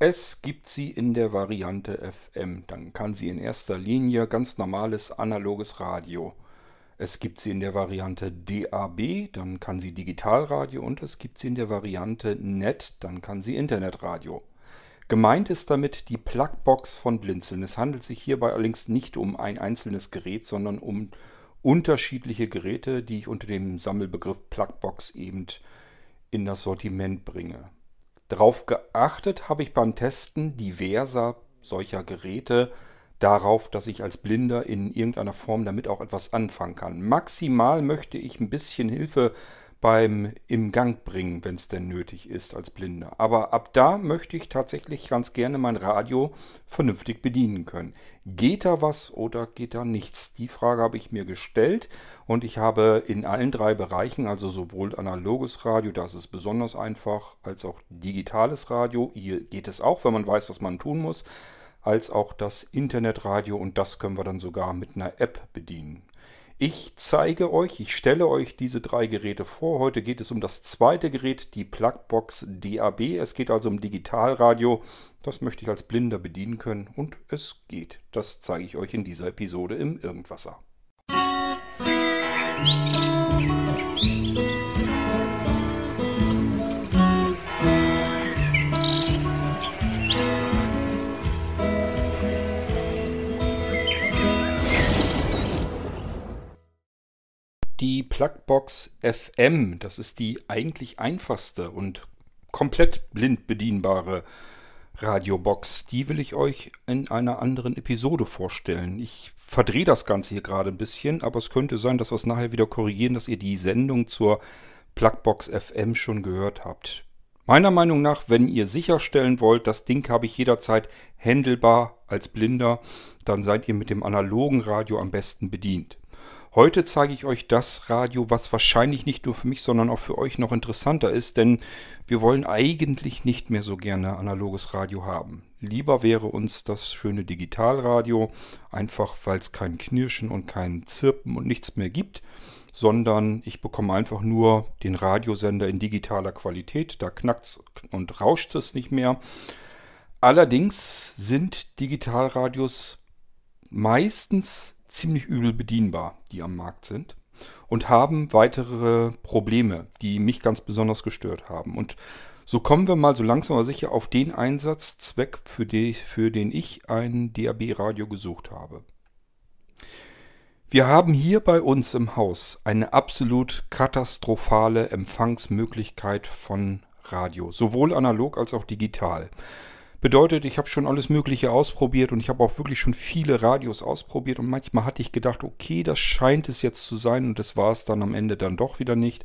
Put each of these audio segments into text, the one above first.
Es gibt sie in der Variante FM. Dann kann sie in erster Linie ganz normales analoges Radio. Es gibt sie in der Variante DAB, dann kann sie Digitalradio und es gibt sie in der Variante NET, dann kann sie Internetradio. Gemeint ist damit die Plugbox von Blinzeln. Es handelt sich hierbei allerdings nicht um ein einzelnes Gerät, sondern um unterschiedliche Geräte, die ich unter dem Sammelbegriff Plugbox eben in das Sortiment bringe. Darauf geachtet habe ich beim Testen diverser solcher Geräte darauf, dass ich als Blinder in irgendeiner Form damit auch etwas anfangen kann. Maximal möchte ich ein bisschen Hilfe beim im Gang bringen, wenn es denn nötig ist als Blinder. Aber ab da möchte ich tatsächlich ganz gerne mein Radio vernünftig bedienen können. Geht da was oder geht da nichts? Die Frage habe ich mir gestellt und ich habe in allen drei Bereichen, also sowohl analoges Radio, das ist besonders einfach, als auch digitales Radio, hier geht es auch, wenn man weiß, was man tun muss, als auch das Internetradio und das können wir dann sogar mit einer App bedienen. Ich zeige euch, ich stelle euch diese drei Geräte vor. Heute geht es um das zweite Gerät, die Plugbox DAB. Es geht also um Digitalradio. Das möchte ich als Blinder bedienen können und es geht. Das zeige ich euch in dieser Episode im Irgendwasser. Musik Die Plugbox FM, das ist die eigentlich einfachste und komplett blind bedienbare Radiobox. Die will ich euch in einer anderen Episode vorstellen. Ich verdrehe das Ganze hier gerade ein bisschen, aber es könnte sein, dass wir es nachher wieder korrigieren, dass ihr die Sendung zur Plugbox FM schon gehört habt. Meiner Meinung nach, wenn ihr sicherstellen wollt, das Ding habe ich jederzeit händelbar als Blinder, dann seid ihr mit dem analogen Radio am besten bedient. Heute zeige ich euch das Radio, was wahrscheinlich nicht nur für mich, sondern auch für euch noch interessanter ist, denn wir wollen eigentlich nicht mehr so gerne analoges Radio haben. Lieber wäre uns das schöne Digitalradio, einfach weil es kein Knirschen und kein Zirpen und nichts mehr gibt, sondern ich bekomme einfach nur den Radiosender in digitaler Qualität, da knackt und rauscht es nicht mehr. Allerdings sind Digitalradios meistens ziemlich übel bedienbar, die am Markt sind. Und haben weitere Probleme, die mich ganz besonders gestört haben. Und so kommen wir mal so langsam aber sicher auf den Einsatzzweck, für, die, für den ich ein DAB-Radio gesucht habe. Wir haben hier bei uns im Haus eine absolut katastrophale Empfangsmöglichkeit von Radio, sowohl analog als auch digital. Bedeutet, ich habe schon alles Mögliche ausprobiert und ich habe auch wirklich schon viele Radios ausprobiert und manchmal hatte ich gedacht, okay, das scheint es jetzt zu sein und das war es dann am Ende dann doch wieder nicht,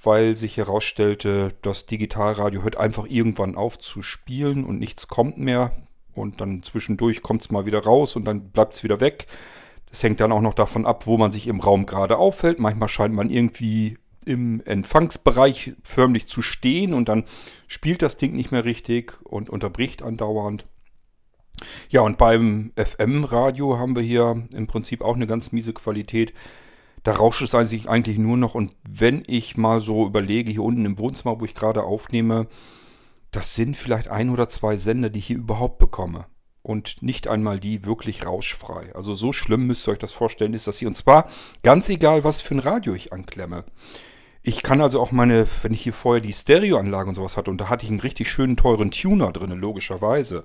weil sich herausstellte, das Digitalradio hört einfach irgendwann auf zu spielen und nichts kommt mehr und dann zwischendurch kommt es mal wieder raus und dann bleibt es wieder weg. Das hängt dann auch noch davon ab, wo man sich im Raum gerade aufhält. Manchmal scheint man irgendwie im Empfangsbereich förmlich zu stehen und dann spielt das Ding nicht mehr richtig und unterbricht andauernd. Ja, und beim FM-Radio haben wir hier im Prinzip auch eine ganz miese Qualität. Da rauscht es eigentlich nur noch. Und wenn ich mal so überlege, hier unten im Wohnzimmer, wo ich gerade aufnehme, das sind vielleicht ein oder zwei Sender, die ich hier überhaupt bekomme. Und nicht einmal die wirklich rauschfrei. Also so schlimm müsst ihr euch das vorstellen, ist das hier. Und zwar ganz egal, was für ein Radio ich anklemme. Ich kann also auch meine, wenn ich hier vorher die Stereoanlage und sowas hatte, und da hatte ich einen richtig schönen teuren Tuner drin, logischerweise,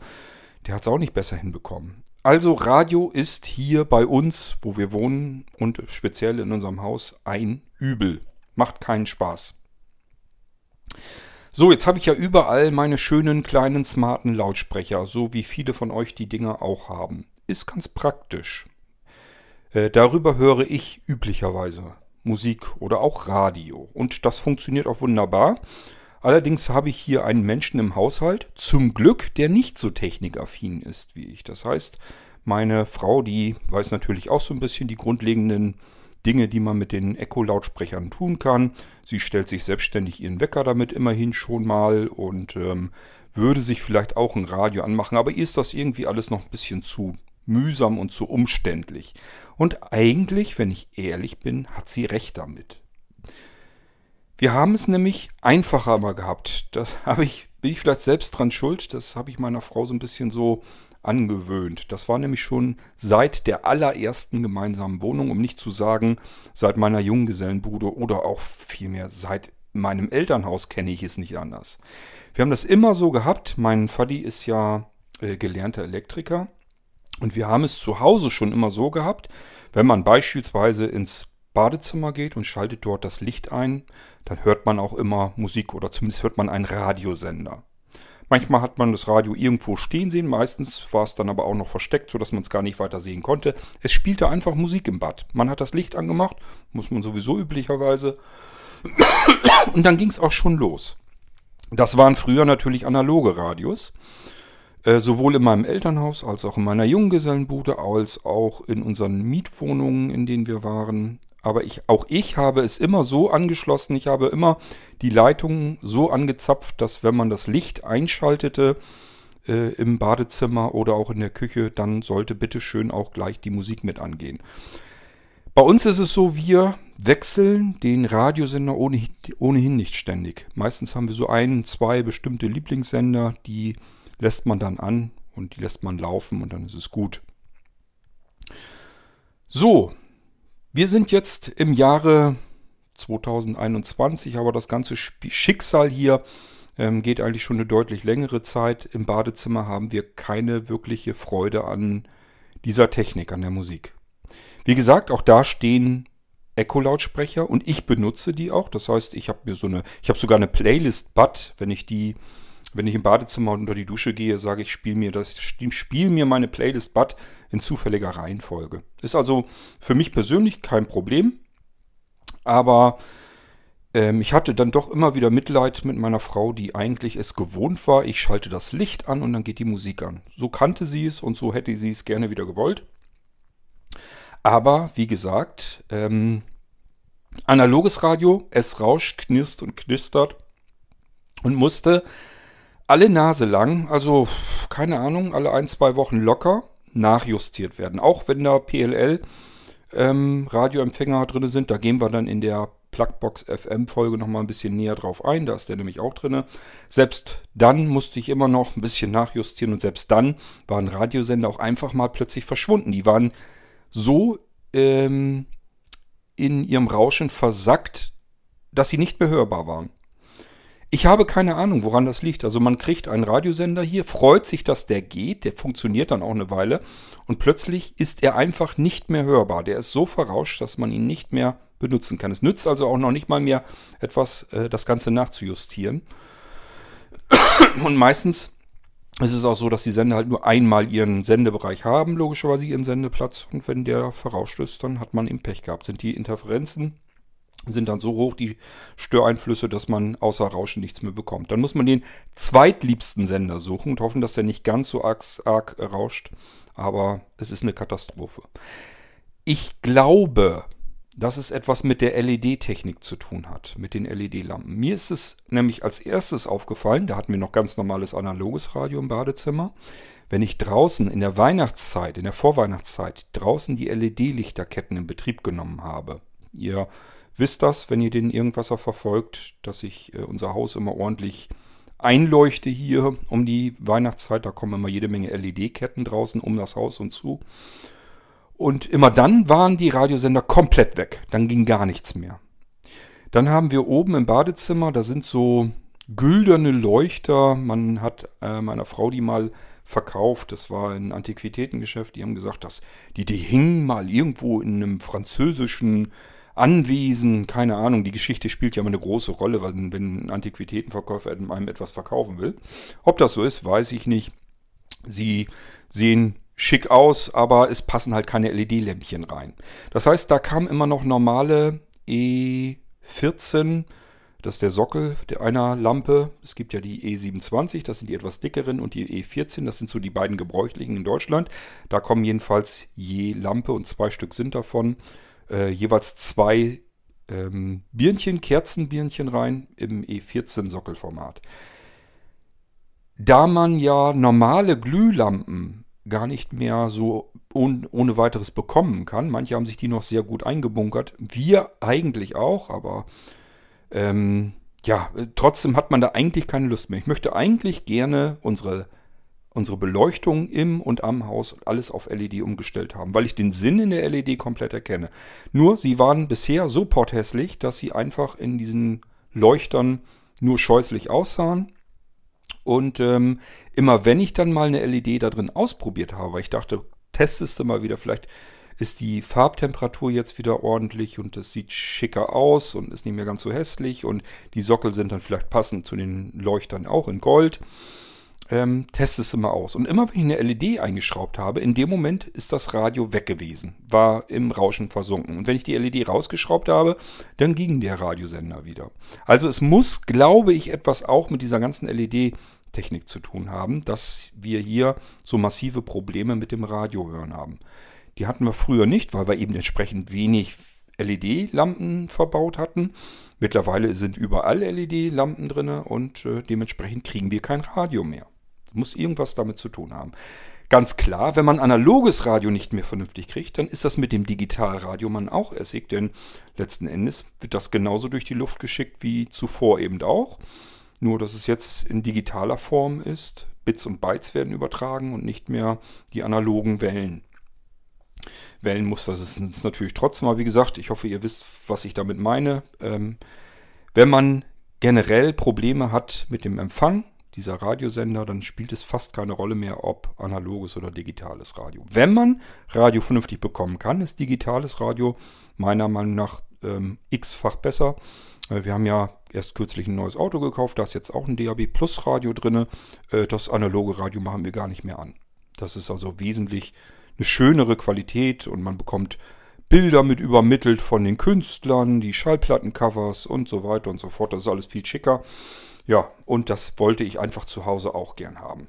der hat es auch nicht besser hinbekommen. Also Radio ist hier bei uns, wo wir wohnen und speziell in unserem Haus, ein Übel. Macht keinen Spaß. So, jetzt habe ich ja überall meine schönen kleinen smarten Lautsprecher, so wie viele von euch die Dinger auch haben. Ist ganz praktisch. Äh, darüber höre ich üblicherweise Musik oder auch Radio. Und das funktioniert auch wunderbar. Allerdings habe ich hier einen Menschen im Haushalt, zum Glück, der nicht so technikaffin ist wie ich. Das heißt, meine Frau, die weiß natürlich auch so ein bisschen die grundlegenden Dinge, die man mit den Echo-Lautsprechern tun kann. Sie stellt sich selbstständig ihren Wecker damit immerhin schon mal und ähm, würde sich vielleicht auch ein Radio anmachen. Aber ihr ist das irgendwie alles noch ein bisschen zu mühsam und zu umständlich. Und eigentlich, wenn ich ehrlich bin, hat sie recht damit. Wir haben es nämlich einfacher mal gehabt. Das habe ich bin ich vielleicht selbst dran schuld. Das habe ich meiner Frau so ein bisschen so angewöhnt. Das war nämlich schon seit der allerersten gemeinsamen Wohnung, um nicht zu sagen, seit meiner Junggesellenbude oder auch vielmehr seit meinem Elternhaus kenne ich es nicht anders. Wir haben das immer so gehabt. Mein Vati ist ja äh, gelernter Elektriker. Und wir haben es zu Hause schon immer so gehabt, wenn man beispielsweise ins Badezimmer geht und schaltet dort das Licht ein, dann hört man auch immer Musik oder zumindest hört man einen Radiosender. Manchmal hat man das Radio irgendwo stehen sehen, meistens war es dann aber auch noch versteckt, sodass man es gar nicht weiter sehen konnte. Es spielte einfach Musik im Bad. Man hat das Licht angemacht, muss man sowieso üblicherweise. Und dann ging es auch schon los. Das waren früher natürlich analoge Radios. Äh, sowohl in meinem Elternhaus als auch in meiner Junggesellenbude, als auch in unseren Mietwohnungen, in denen wir waren. Aber ich, auch ich habe es immer so angeschlossen, ich habe immer die Leitungen so angezapft, dass wenn man das Licht einschaltete äh, im Badezimmer oder auch in der Küche, dann sollte bitteschön auch gleich die Musik mit angehen. Bei uns ist es so, wir wechseln den Radiosender ohnehin, ohnehin nicht ständig. Meistens haben wir so ein, zwei bestimmte Lieblingssender, die lässt man dann an und die lässt man laufen und dann ist es gut. So, wir sind jetzt im Jahre 2021, aber das ganze Schicksal hier ähm, geht eigentlich schon eine deutlich längere Zeit. Im Badezimmer haben wir keine wirkliche Freude an dieser Technik, an der Musik. Wie gesagt, auch da stehen Echo-Lautsprecher und ich benutze die auch. Das heißt, ich habe mir so eine, ich habe sogar eine Playlist-Bud, wenn ich die wenn ich im Badezimmer unter die Dusche gehe, sage ich, spiel mir das, spiel mir meine Playlist Bad in zufälliger Reihenfolge. Ist also für mich persönlich kein Problem, aber ähm, ich hatte dann doch immer wieder Mitleid mit meiner Frau, die eigentlich es gewohnt war. Ich schalte das Licht an und dann geht die Musik an. So kannte sie es und so hätte sie es gerne wieder gewollt. Aber wie gesagt, ähm, analoges Radio, es rauscht, knirst und knistert und musste alle Nase lang, also keine Ahnung, alle ein, zwei Wochen locker nachjustiert werden. Auch wenn da PLL ähm, Radioempfänger drin sind, da gehen wir dann in der Plugbox FM Folge nochmal ein bisschen näher drauf ein, da ist der nämlich auch drin. Selbst dann musste ich immer noch ein bisschen nachjustieren und selbst dann waren Radiosender auch einfach mal plötzlich verschwunden. Die waren so ähm, in ihrem Rauschen versackt, dass sie nicht mehr hörbar waren. Ich habe keine Ahnung, woran das liegt. Also man kriegt einen Radiosender hier, freut sich, dass der geht, der funktioniert dann auch eine Weile und plötzlich ist er einfach nicht mehr hörbar. Der ist so verrauscht, dass man ihn nicht mehr benutzen kann. Es nützt also auch noch nicht mal mehr etwas, äh, das Ganze nachzujustieren. Und meistens ist es auch so, dass die Sender halt nur einmal ihren Sendebereich haben, logischerweise ihren Sendeplatz. Und wenn der verrauscht ist, dann hat man eben Pech gehabt. Sind die Interferenzen sind dann so hoch, die Störeinflüsse, dass man außer Rauschen nichts mehr bekommt. Dann muss man den zweitliebsten Sender suchen und hoffen, dass der nicht ganz so arg, arg rauscht. Aber es ist eine Katastrophe. Ich glaube, dass es etwas mit der LED-Technik zu tun hat, mit den LED-Lampen. Mir ist es nämlich als erstes aufgefallen, da hatten wir noch ganz normales analoges Radio im Badezimmer. Wenn ich draußen in der Weihnachtszeit, in der Vorweihnachtszeit, draußen die LED-Lichterketten in Betrieb genommen habe, ihr wisst das, wenn ihr den Irgendwasser verfolgt, dass ich äh, unser Haus immer ordentlich einleuchte hier um die Weihnachtszeit. Da kommen immer jede Menge LED-Ketten draußen um das Haus und zu. Und immer dann waren die Radiosender komplett weg. Dann ging gar nichts mehr. Dann haben wir oben im Badezimmer, da sind so gülderne Leuchter. Man hat äh, meiner Frau die mal verkauft. Das war ein Antiquitätengeschäft. Die haben gesagt, dass die, die hingen mal irgendwo in einem französischen Anwesen, keine Ahnung, die Geschichte spielt ja immer eine große Rolle, wenn, wenn ein Antiquitätenverkäufer einem etwas verkaufen will. Ob das so ist, weiß ich nicht. Sie sehen schick aus, aber es passen halt keine LED-Lämpchen rein. Das heißt, da kam immer noch normale E14, das ist der Sockel einer Lampe. Es gibt ja die E27, das sind die etwas dickeren, und die E14, das sind so die beiden gebräuchlichen in Deutschland. Da kommen jedenfalls je Lampe und zwei Stück sind davon äh, jeweils zwei ähm, Birnchen, Kerzenbirnchen rein im E14-Sockelformat. Da man ja normale Glühlampen gar nicht mehr so ohne, ohne weiteres bekommen kann, manche haben sich die noch sehr gut eingebunkert, wir eigentlich auch, aber ähm, ja, trotzdem hat man da eigentlich keine Lust mehr. Ich möchte eigentlich gerne unsere, unsere Beleuchtung im und am Haus alles auf LED umgestellt haben, weil ich den Sinn in der LED komplett erkenne. Nur, sie waren bisher so potthässlich, dass sie einfach in diesen Leuchtern nur scheußlich aussahen. Und ähm, immer wenn ich dann mal eine LED da drin ausprobiert habe, weil ich dachte, testest du mal wieder, vielleicht ist die Farbtemperatur jetzt wieder ordentlich und es sieht schicker aus und ist nicht mehr ganz so hässlich und die Sockel sind dann vielleicht passend zu den Leuchtern auch in Gold. Ähm, test es immer aus. Und immer wenn ich eine LED eingeschraubt habe, in dem Moment ist das Radio weg gewesen, war im Rauschen versunken. Und wenn ich die LED rausgeschraubt habe, dann ging der Radiosender wieder. Also es muss, glaube ich, etwas auch mit dieser ganzen LED-Technik zu tun haben, dass wir hier so massive Probleme mit dem Radiohören haben. Die hatten wir früher nicht, weil wir eben entsprechend wenig LED-Lampen verbaut hatten. Mittlerweile sind überall LED-Lampen drin und äh, dementsprechend kriegen wir kein Radio mehr. Muss irgendwas damit zu tun haben. Ganz klar, wenn man analoges Radio nicht mehr vernünftig kriegt, dann ist das mit dem Digitalradio man auch essig, denn letzten Endes wird das genauso durch die Luft geschickt wie zuvor eben auch. Nur, dass es jetzt in digitaler Form ist. Bits und Bytes werden übertragen und nicht mehr die analogen Wellen. Wellenmuster sind es natürlich trotzdem. Aber wie gesagt, ich hoffe, ihr wisst, was ich damit meine. Ähm, wenn man generell Probleme hat mit dem Empfang dieser Radiosender, dann spielt es fast keine Rolle mehr, ob analoges oder digitales Radio. Wenn man Radio vernünftig bekommen kann, ist digitales Radio meiner Meinung nach ähm, x-fach besser. Äh, wir haben ja erst kürzlich ein neues Auto gekauft, da ist jetzt auch ein DAB Plus Radio drin. Äh, das analoge Radio machen wir gar nicht mehr an. Das ist also wesentlich eine schönere Qualität und man bekommt Bilder mit übermittelt von den Künstlern, die Schallplattencovers und so weiter und so fort. Das ist alles viel schicker. Ja, und das wollte ich einfach zu Hause auch gern haben.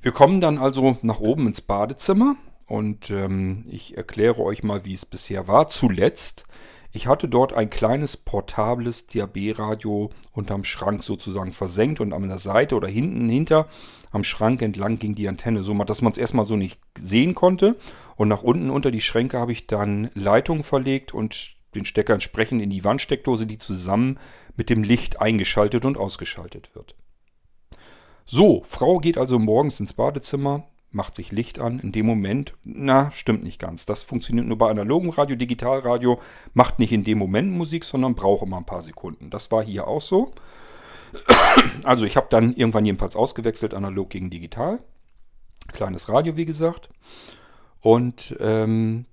Wir kommen dann also nach oben ins Badezimmer und ähm, ich erkläre euch mal, wie es bisher war. Zuletzt ich hatte dort ein kleines portables DAB-Radio unterm Schrank sozusagen versenkt und an der Seite oder hinten hinter am Schrank entlang ging die Antenne, so dass man es erstmal so nicht sehen konnte. Und nach unten unter die Schränke habe ich dann Leitungen verlegt und den Stecker entsprechend in die Wandsteckdose, die zusammen mit dem Licht eingeschaltet und ausgeschaltet wird. So, Frau geht also morgens ins Badezimmer, macht sich Licht an. In dem Moment, na, stimmt nicht ganz. Das funktioniert nur bei analogem Radio, Digitalradio macht nicht in dem Moment Musik, sondern braucht immer ein paar Sekunden. Das war hier auch so. Also ich habe dann irgendwann jedenfalls ausgewechselt, analog gegen digital. Kleines Radio, wie gesagt. Und ähm,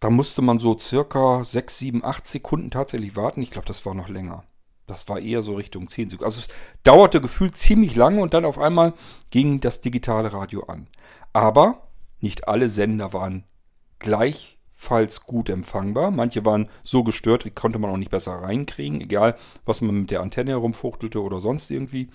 da musste man so circa 6, 7, 8 Sekunden tatsächlich warten. Ich glaube, das war noch länger. Das war eher so Richtung 10 Sekunden. Also es dauerte gefühlt ziemlich lange und dann auf einmal ging das digitale Radio an. Aber nicht alle Sender waren gleichfalls gut empfangbar. Manche waren so gestört, die konnte man auch nicht besser reinkriegen, egal was man mit der Antenne herumfuchtelte oder sonst irgendwie.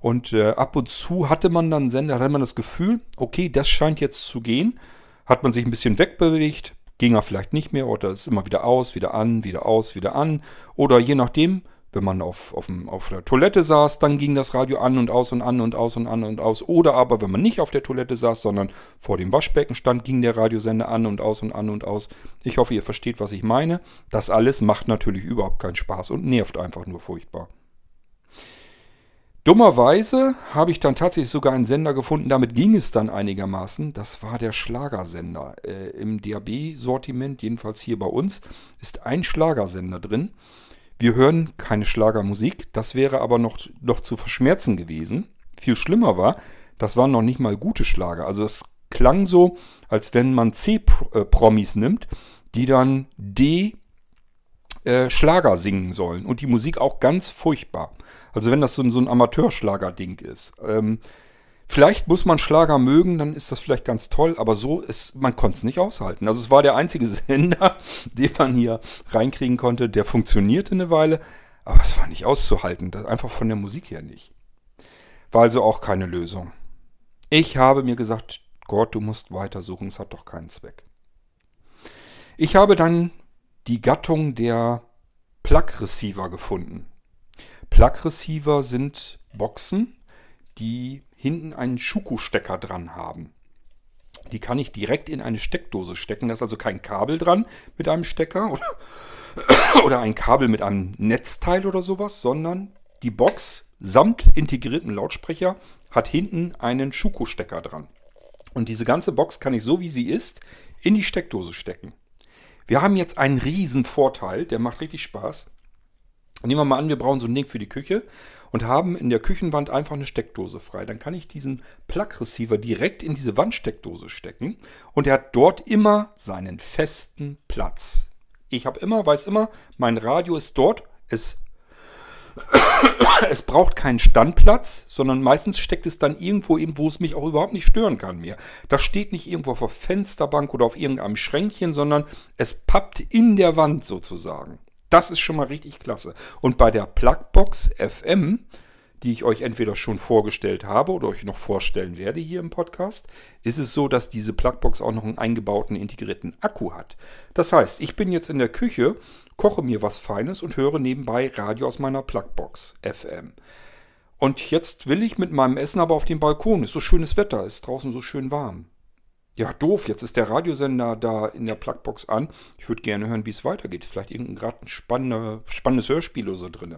Und äh, ab und zu hatte man dann Sender, hatte man das Gefühl, okay, das scheint jetzt zu gehen. Hat man sich ein bisschen wegbewegt, ging er vielleicht nicht mehr oder ist immer wieder aus, wieder an, wieder aus, wieder an. Oder je nachdem, wenn man auf, auf, auf der Toilette saß, dann ging das Radio an und aus und an und aus und an und aus. Oder aber, wenn man nicht auf der Toilette saß, sondern vor dem Waschbecken stand, ging der Radiosender an und aus und an und aus. Ich hoffe, ihr versteht, was ich meine. Das alles macht natürlich überhaupt keinen Spaß und nervt einfach nur furchtbar. Dummerweise habe ich dann tatsächlich sogar einen Sender gefunden, damit ging es dann einigermaßen. Das war der Schlagersender. Äh, Im DAB-Sortiment, jedenfalls hier bei uns, ist ein Schlagersender drin. Wir hören keine Schlagermusik, das wäre aber noch, noch zu verschmerzen gewesen. Viel schlimmer war, das waren noch nicht mal gute Schlager. Also es klang so, als wenn man C-Promis nimmt, die dann D äh, Schlager singen sollen. Und die Musik auch ganz furchtbar. Also wenn das so, so ein Amateurschlager-Ding ist. Ähm, Vielleicht muss man Schlager mögen, dann ist das vielleicht ganz toll, aber so ist, man konnte es nicht aushalten. Also es war der einzige Sender, den man hier reinkriegen konnte, der funktionierte eine Weile, aber es war nicht auszuhalten, einfach von der Musik her nicht. War also auch keine Lösung. Ich habe mir gesagt, Gott, du musst weitersuchen, es hat doch keinen Zweck. Ich habe dann die Gattung der Plug Receiver gefunden. Plug Receiver sind Boxen, die hinten einen Schuko-Stecker dran haben. Die kann ich direkt in eine Steckdose stecken. Da ist also kein Kabel dran mit einem Stecker oder, oder ein Kabel mit einem Netzteil oder sowas, sondern die Box samt integriertem Lautsprecher hat hinten einen Schuko-Stecker dran. Und diese ganze Box kann ich so wie sie ist in die Steckdose stecken. Wir haben jetzt einen riesen Vorteil, der macht richtig Spaß. Nehmen wir mal an, wir brauchen so ein Ding für die Küche und haben in der Küchenwand einfach eine Steckdose frei. Dann kann ich diesen Plug-Receiver direkt in diese Wandsteckdose stecken und er hat dort immer seinen festen Platz. Ich habe immer, weiß immer, mein Radio ist dort. Es, es braucht keinen Standplatz, sondern meistens steckt es dann irgendwo eben, wo es mich auch überhaupt nicht stören kann mehr. Das steht nicht irgendwo auf der Fensterbank oder auf irgendeinem Schränkchen, sondern es pappt in der Wand sozusagen. Das ist schon mal richtig klasse. Und bei der Plugbox FM, die ich euch entweder schon vorgestellt habe oder euch noch vorstellen werde hier im Podcast, ist es so, dass diese Plugbox auch noch einen eingebauten integrierten Akku hat. Das heißt, ich bin jetzt in der Küche, koche mir was Feines und höre nebenbei Radio aus meiner Plugbox FM. Und jetzt will ich mit meinem Essen aber auf den Balkon. Ist so schönes Wetter, ist draußen so schön warm. Ja, doof, jetzt ist der Radiosender da in der Plugbox an. Ich würde gerne hören, wie es weitergeht. Vielleicht irgendein gerade ein spannende, spannendes Hörspiel oder so drin.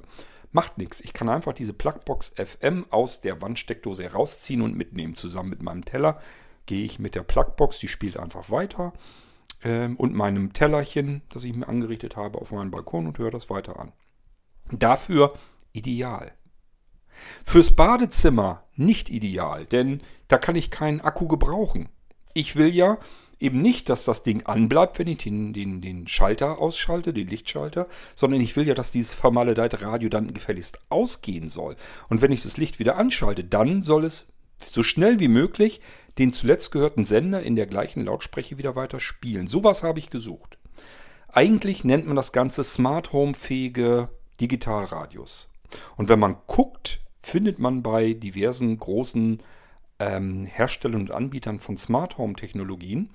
Macht nichts. Ich kann einfach diese Plugbox FM aus der Wandsteckdose herausziehen und mitnehmen. Zusammen mit meinem Teller gehe ich mit der Plugbox, die spielt einfach weiter. Ähm, und meinem Tellerchen, das ich mir angerichtet habe, auf meinem Balkon und höre das weiter an. Dafür ideal. Fürs Badezimmer nicht ideal, denn da kann ich keinen Akku gebrauchen. Ich will ja eben nicht, dass das Ding anbleibt, wenn ich den, den, den Schalter ausschalte, den Lichtschalter, sondern ich will ja, dass dieses vermaledeite Radio dann gefälligst ausgehen soll. Und wenn ich das Licht wieder anschalte, dann soll es so schnell wie möglich den zuletzt gehörten Sender in der gleichen Lautsprecher wieder weiter spielen. Sowas habe ich gesucht. Eigentlich nennt man das Ganze Smart Home fähige Digitalradios. Und wenn man guckt, findet man bei diversen großen ähm, Herstellern und Anbietern von Smart Home Technologien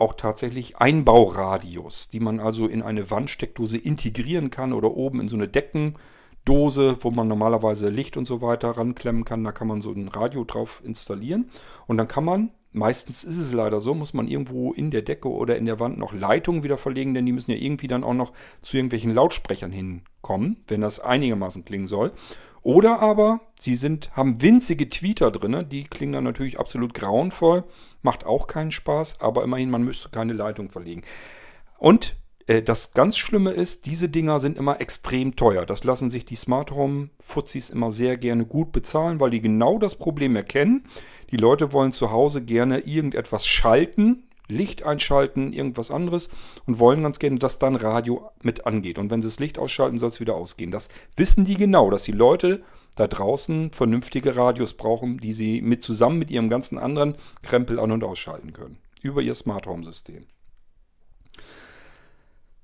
auch tatsächlich Einbauradios, die man also in eine Wandsteckdose integrieren kann oder oben in so eine Deckendose, wo man normalerweise Licht und so weiter ranklemmen kann. Da kann man so ein Radio drauf installieren und dann kann man Meistens ist es leider so, muss man irgendwo in der Decke oder in der Wand noch Leitungen wieder verlegen, denn die müssen ja irgendwie dann auch noch zu irgendwelchen Lautsprechern hinkommen, wenn das einigermaßen klingen soll. Oder aber sie sind, haben winzige Tweeter drin, die klingen dann natürlich absolut grauenvoll, macht auch keinen Spaß, aber immerhin, man müsste keine Leitung verlegen. Und äh, das ganz Schlimme ist, diese Dinger sind immer extrem teuer. Das lassen sich die Smart Home Fuzis immer sehr gerne gut bezahlen, weil die genau das Problem erkennen. Die Leute wollen zu Hause gerne irgendetwas schalten, Licht einschalten, irgendwas anderes und wollen ganz gerne, dass dann Radio mit angeht. Und wenn sie das Licht ausschalten, soll es wieder ausgehen. Das wissen die genau, dass die Leute da draußen vernünftige Radios brauchen, die sie mit zusammen mit ihrem ganzen anderen Krempel an- und ausschalten können. Über ihr Smart Home System.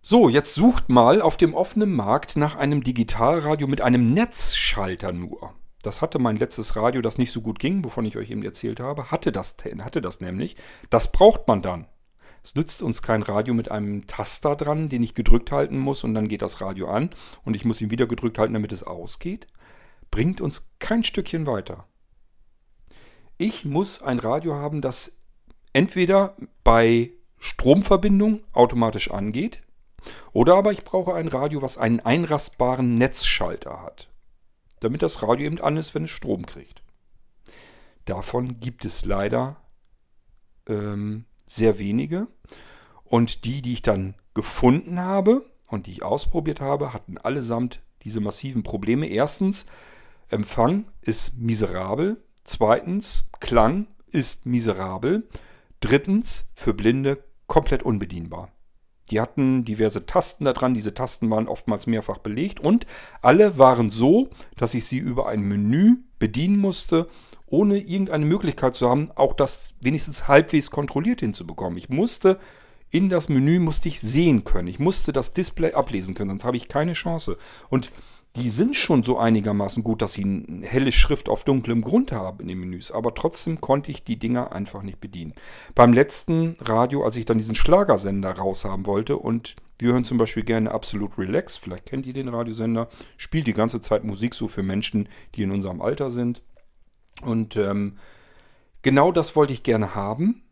So, jetzt sucht mal auf dem offenen Markt nach einem Digitalradio mit einem Netzschalter nur. Das hatte mein letztes Radio, das nicht so gut ging, wovon ich euch eben erzählt habe, hatte das, hatte das nämlich. Das braucht man dann. Es nützt uns kein Radio mit einem Taster dran, den ich gedrückt halten muss und dann geht das Radio an und ich muss ihn wieder gedrückt halten, damit es ausgeht. Bringt uns kein Stückchen weiter. Ich muss ein Radio haben, das entweder bei Stromverbindung automatisch angeht, oder aber ich brauche ein Radio, was einen einrastbaren Netzschalter hat. Damit das Radio eben an ist, wenn es Strom kriegt. Davon gibt es leider ähm, sehr wenige. Und die, die ich dann gefunden habe und die ich ausprobiert habe, hatten allesamt diese massiven Probleme. Erstens, Empfang ist miserabel. Zweitens, Klang ist miserabel. Drittens, für Blinde komplett unbedienbar. Die hatten diverse Tasten da dran. Diese Tasten waren oftmals mehrfach belegt und alle waren so, dass ich sie über ein Menü bedienen musste, ohne irgendeine Möglichkeit zu haben, auch das wenigstens halbwegs kontrolliert hinzubekommen. Ich musste in das Menü musste ich sehen können. Ich musste das Display ablesen können, sonst habe ich keine Chance. Und die sind schon so einigermaßen gut, dass sie eine helle Schrift auf dunklem Grund haben in den Menüs. Aber trotzdem konnte ich die Dinger einfach nicht bedienen. Beim letzten Radio, als ich dann diesen Schlagersender raushaben wollte und wir hören zum Beispiel gerne Absolut Relax, vielleicht kennt ihr den Radiosender, spielt die ganze Zeit Musik so für Menschen, die in unserem Alter sind. Und ähm, genau das wollte ich gerne haben.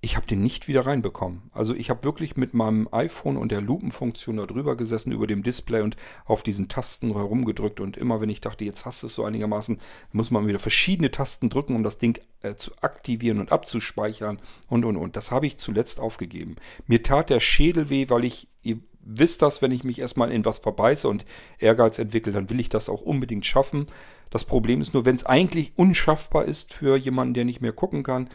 Ich habe den nicht wieder reinbekommen. Also ich habe wirklich mit meinem iPhone und der Lupenfunktion da drüber gesessen über dem Display und auf diesen Tasten herumgedrückt und immer wenn ich dachte, jetzt hast du es so einigermaßen, muss man wieder verschiedene Tasten drücken, um das Ding äh, zu aktivieren und abzuspeichern und und und. Das habe ich zuletzt aufgegeben. Mir tat der Schädel weh, weil ich, ihr wisst das, wenn ich mich erstmal in was verbeiße und Ehrgeiz entwickle, dann will ich das auch unbedingt schaffen. Das Problem ist nur, wenn es eigentlich unschaffbar ist für jemanden, der nicht mehr gucken kann,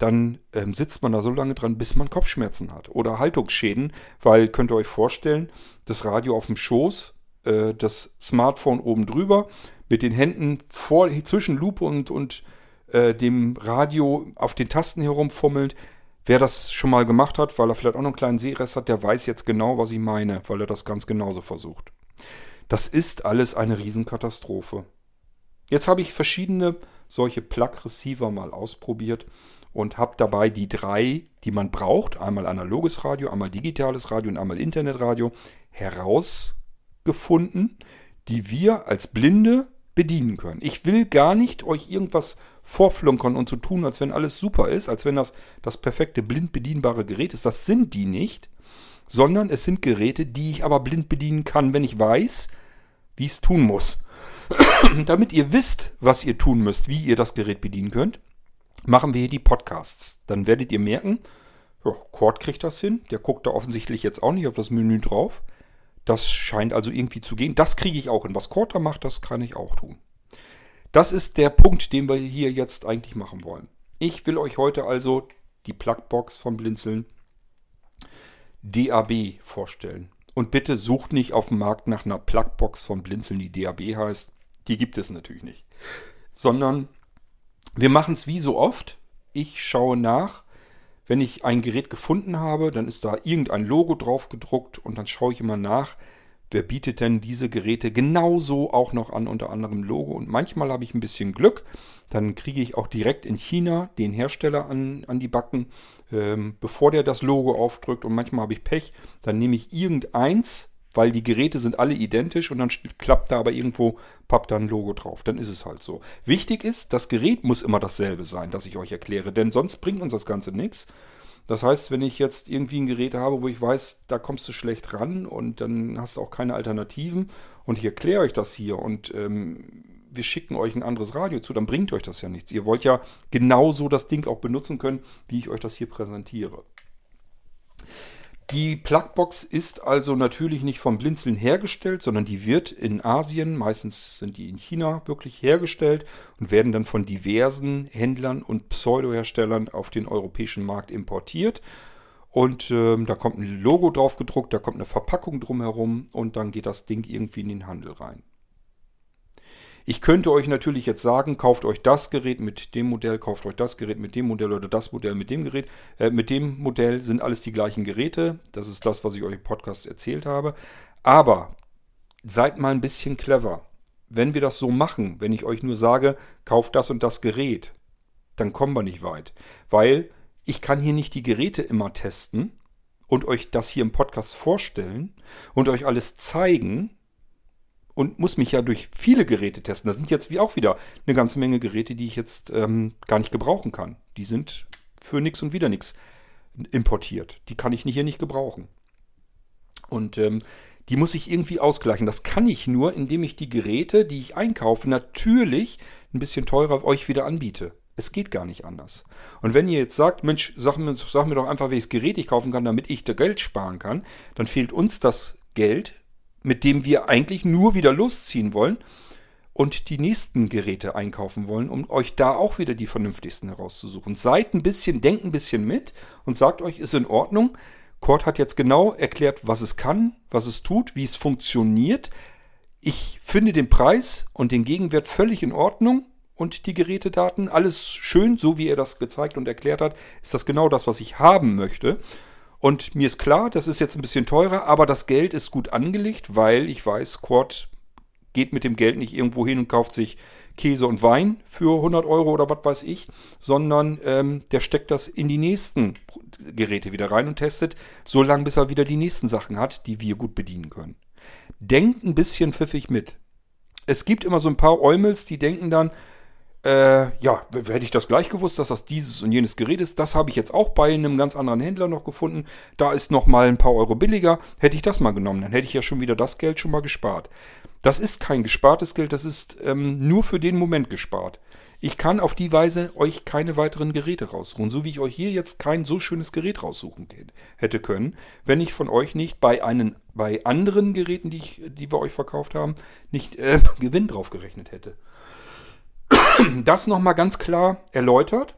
dann ähm, sitzt man da so lange dran, bis man Kopfschmerzen hat oder Haltungsschäden, weil könnt ihr euch vorstellen, das Radio auf dem Schoß, äh, das Smartphone oben drüber, mit den Händen vor, zwischen Lupe und, und äh, dem Radio auf den Tasten herumfummelnd. Wer das schon mal gemacht hat, weil er vielleicht auch noch einen kleinen Sehrest hat, der weiß jetzt genau, was ich meine, weil er das ganz genauso versucht. Das ist alles eine Riesenkatastrophe. Jetzt habe ich verschiedene solche Plug-Receiver mal ausprobiert und habe dabei die drei, die man braucht, einmal analoges Radio, einmal digitales Radio und einmal Internetradio, herausgefunden, die wir als Blinde bedienen können. Ich will gar nicht euch irgendwas vorflunkern und so tun, als wenn alles super ist, als wenn das das perfekte blind bedienbare Gerät ist. Das sind die nicht, sondern es sind Geräte, die ich aber blind bedienen kann, wenn ich weiß, wie ich es tun muss. Damit ihr wisst, was ihr tun müsst, wie ihr das Gerät bedienen könnt, machen wir hier die Podcasts. Dann werdet ihr merken, ja, Cord kriegt das hin. Der guckt da offensichtlich jetzt auch nicht auf das Menü drauf. Das scheint also irgendwie zu gehen. Das kriege ich auch hin. Was Cord da macht, das kann ich auch tun. Das ist der Punkt, den wir hier jetzt eigentlich machen wollen. Ich will euch heute also die Plugbox vom Blinzeln DAB vorstellen. Und bitte sucht nicht auf dem Markt nach einer Plugbox von Blinzeln, die DAB heißt. Die gibt es natürlich nicht. Sondern wir machen es wie so oft. Ich schaue nach. Wenn ich ein Gerät gefunden habe, dann ist da irgendein Logo drauf gedruckt und dann schaue ich immer nach, wer bietet denn diese Geräte genauso auch noch an, unter anderem Logo. Und manchmal habe ich ein bisschen Glück, dann kriege ich auch direkt in China den Hersteller an, an die Backen, ähm, bevor der das Logo aufdrückt. Und manchmal habe ich Pech, dann nehme ich irgendeins weil die Geräte sind alle identisch und dann klappt da aber irgendwo, pappt da ein Logo drauf. Dann ist es halt so. Wichtig ist, das Gerät muss immer dasselbe sein, das ich euch erkläre, denn sonst bringt uns das Ganze nichts. Das heißt, wenn ich jetzt irgendwie ein Gerät habe, wo ich weiß, da kommst du schlecht ran und dann hast du auch keine Alternativen und ich erkläre euch das hier und ähm, wir schicken euch ein anderes Radio zu, dann bringt euch das ja nichts. Ihr wollt ja genauso das Ding auch benutzen können, wie ich euch das hier präsentiere. Die Plugbox ist also natürlich nicht vom Blinzeln hergestellt, sondern die wird in Asien, meistens sind die in China wirklich hergestellt und werden dann von diversen Händlern und Pseudo-Herstellern auf den europäischen Markt importiert. Und ähm, da kommt ein Logo drauf gedruckt, da kommt eine Verpackung drumherum und dann geht das Ding irgendwie in den Handel rein. Ich könnte euch natürlich jetzt sagen, kauft euch das Gerät mit dem Modell, kauft euch das Gerät mit dem Modell oder das Modell mit dem Gerät. Äh, mit dem Modell sind alles die gleichen Geräte. Das ist das, was ich euch im Podcast erzählt habe. Aber seid mal ein bisschen clever. Wenn wir das so machen, wenn ich euch nur sage, kauft das und das Gerät, dann kommen wir nicht weit. Weil ich kann hier nicht die Geräte immer testen und euch das hier im Podcast vorstellen und euch alles zeigen, und muss mich ja durch viele Geräte testen. Das sind jetzt wie auch wieder eine ganze Menge Geräte, die ich jetzt ähm, gar nicht gebrauchen kann. Die sind für nichts und wieder nichts importiert. Die kann ich hier nicht gebrauchen. Und ähm, die muss ich irgendwie ausgleichen. Das kann ich nur, indem ich die Geräte, die ich einkaufe, natürlich ein bisschen teurer euch wieder anbiete. Es geht gar nicht anders. Und wenn ihr jetzt sagt, Mensch, sag mir, sag mir doch einfach, welches Gerät ich kaufen kann, damit ich da Geld sparen kann, dann fehlt uns das Geld mit dem wir eigentlich nur wieder losziehen wollen und die nächsten Geräte einkaufen wollen, um euch da auch wieder die vernünftigsten herauszusuchen. Seid ein bisschen, denkt ein bisschen mit und sagt euch, ist in Ordnung. Cord hat jetzt genau erklärt, was es kann, was es tut, wie es funktioniert. Ich finde den Preis und den Gegenwert völlig in Ordnung und die Gerätedaten, alles schön, so wie er das gezeigt und erklärt hat, ist das genau das, was ich haben möchte. Und mir ist klar, das ist jetzt ein bisschen teurer, aber das Geld ist gut angelegt, weil ich weiß, Quad geht mit dem Geld nicht irgendwo hin und kauft sich Käse und Wein für 100 Euro oder was weiß ich, sondern ähm, der steckt das in die nächsten Geräte wieder rein und testet, so lange bis er wieder die nächsten Sachen hat, die wir gut bedienen können. Denkt ein bisschen pfiffig mit. Es gibt immer so ein paar Eumels, die denken dann, Äh, ja, hätte ich das gleich gewusst, dass das dieses und jenes Gerät ist. Das habe ich jetzt auch bei einem ganz anderen Händler noch gefunden. Da ist noch mal ein paar Euro billiger. Hätte ich das mal genommen, dann hätte ich ja schon wieder das Geld schon mal gespart. Das ist kein gespartes Geld, das ist ähm, nur für den Moment gespart. Ich kann auf die Weise euch keine weiteren Geräte raussuchen, so wie ich euch hier jetzt kein so schönes Gerät raussuchen hätte können, wenn ich von euch nicht bei einen, bei anderen Geräten, die, ich, die wir euch verkauft haben, nicht äh, Gewinn drauf gerechnet hätte. Das nochmal ganz klar erläutert.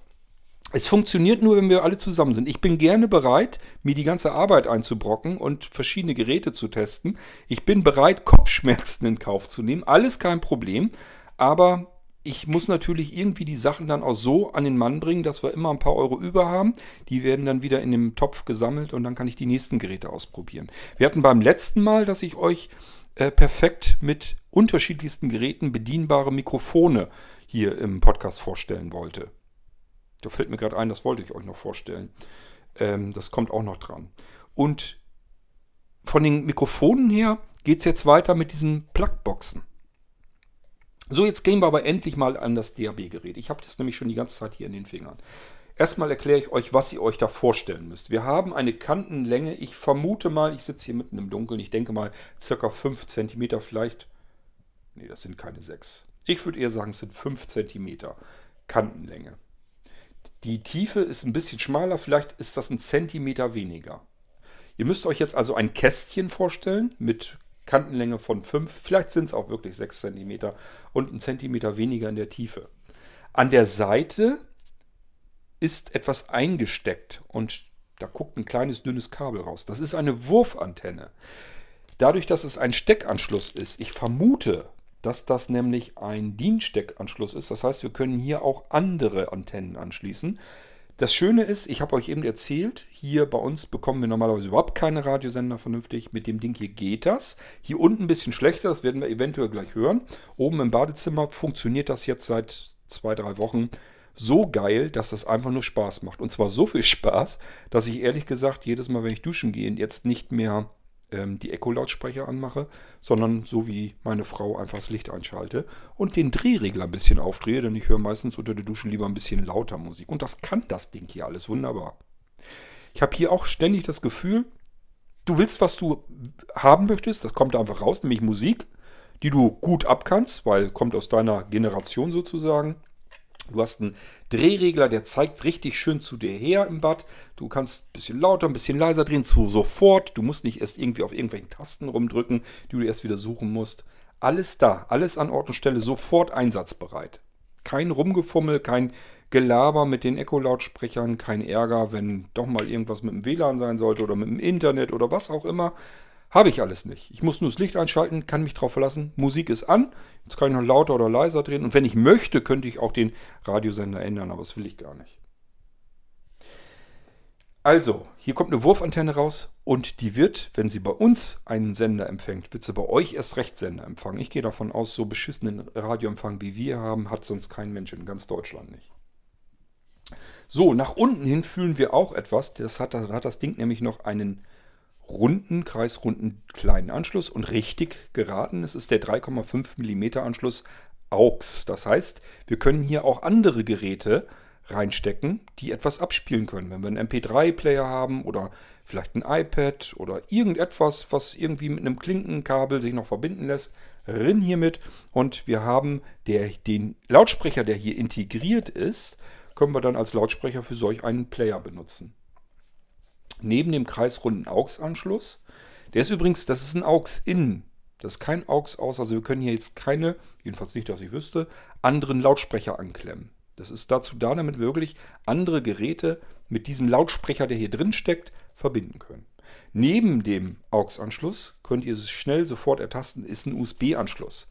Es funktioniert nur, wenn wir alle zusammen sind. Ich bin gerne bereit, mir die ganze Arbeit einzubrocken und verschiedene Geräte zu testen. Ich bin bereit, Kopfschmerzen in Kauf zu nehmen. Alles kein Problem. Aber ich muss natürlich irgendwie die Sachen dann auch so an den Mann bringen, dass wir immer ein paar Euro über haben. Die werden dann wieder in dem Topf gesammelt und dann kann ich die nächsten Geräte ausprobieren. Wir hatten beim letzten Mal, dass ich euch äh, perfekt mit unterschiedlichsten Geräten bedienbare Mikrofone hier im Podcast vorstellen wollte. Da fällt mir gerade ein, das wollte ich euch noch vorstellen. Ähm, das kommt auch noch dran. Und von den Mikrofonen her geht es jetzt weiter mit diesen Plugboxen. So, jetzt gehen wir aber endlich mal an das DAB-Gerät. Ich habe das nämlich schon die ganze Zeit hier in den Fingern. Erstmal erkläre ich euch, was ihr euch da vorstellen müsst. Wir haben eine Kantenlänge, ich vermute mal, ich sitze hier mitten im Dunkeln, ich denke mal circa 5 cm vielleicht. Ne, das sind keine 6. Ich würde eher sagen, es sind 5 cm Kantenlänge. Die Tiefe ist ein bisschen schmaler, vielleicht ist das ein Zentimeter weniger. Ihr müsst euch jetzt also ein Kästchen vorstellen mit Kantenlänge von 5, vielleicht sind es auch wirklich 6 cm und ein Zentimeter weniger in der Tiefe. An der Seite ist etwas eingesteckt und da guckt ein kleines dünnes Kabel raus. Das ist eine Wurfantenne. Dadurch, dass es ein Steckanschluss ist, ich vermute, dass das nämlich ein DIN-Steckanschluss ist. Das heißt, wir können hier auch andere Antennen anschließen. Das Schöne ist, ich habe euch eben erzählt, hier bei uns bekommen wir normalerweise überhaupt keine Radiosender vernünftig. Mit dem Ding hier geht das. Hier unten ein bisschen schlechter, das werden wir eventuell gleich hören. Oben im Badezimmer funktioniert das jetzt seit zwei, drei Wochen so geil, dass das einfach nur Spaß macht. Und zwar so viel Spaß, dass ich ehrlich gesagt jedes Mal, wenn ich duschen gehe, jetzt nicht mehr ähm, die Echo-Lautsprecher anmache, sondern so wie meine Frau einfach das Licht einschalte und den Drehregler ein bisschen aufdrehe, denn ich höre meistens unter der Dusche lieber ein bisschen lauter Musik. Und das kann das Ding hier alles wunderbar. Ich habe hier auch ständig das Gefühl, du willst, was du haben möchtest, das kommt einfach raus, nämlich Musik, die du gut abkannst, weil kommt aus deiner Generation sozusagen. Du hast einen Drehregler, der zeigt richtig schön zu dir her im Bad. Du kannst ein bisschen lauter, ein bisschen leiser drehen, zu sofort. Du musst nicht erst irgendwie auf irgendwelchen Tasten rumdrücken, die du erst wieder suchen musst. Alles da, alles an Ort und Stelle, sofort einsatzbereit. Kein Rumgefummel, kein Gelaber mit den Echo-Lautsprechern, kein Ärger, wenn doch mal irgendwas mit dem WLAN sein sollte oder mit dem Internet oder was auch immer. Habe ich alles nicht. Ich muss nur das Licht einschalten, kann mich drauf verlassen. Musik ist an. Jetzt kann ich noch lauter oder leiser drehen. Und wenn ich möchte, könnte ich auch den Radiosender ändern, aber das will ich gar nicht. Also, hier kommt eine Wurfantenne raus und die wird, wenn sie bei uns einen Sender empfängt, wird sie bei euch erst recht Sender empfangen. Ich gehe davon aus, so beschissenen Radioempfang wie wir haben, hat sonst kein Mensch in ganz Deutschland nicht. So, nach unten hin fühlen wir auch etwas. Das hat, hat das Ding nämlich noch einen runden, kreisrunden kleinen Anschluss und richtig geraten, es ist der 3,5 mm Anschluss AUX. Das heißt, wir können hier auch andere Geräte reinstecken, die etwas abspielen können. Wenn wir einen MP3-Player haben oder vielleicht ein iPad oder irgendetwas, was irgendwie mit einem Klinkenkabel sich noch verbinden lässt, rin hiermit und wir haben der, den Lautsprecher, der hier integriert ist, können wir dann als Lautsprecher für solch einen Player benutzen neben dem kreisrunden AUX-Anschluss. Der ist übrigens, das ist ein AUX-In. Das ist kein AUX-Aus, also wir können hier jetzt keine, jedenfalls nicht, dass ich wüsste, anderen Lautsprecher anklemmen. Das ist dazu da, damit wir wirklich andere Geräte mit diesem Lautsprecher, der hier drin steckt, verbinden können. Neben dem AUX-Anschluss könnt ihr es schnell sofort ertasten, ist ein USB-Anschluss.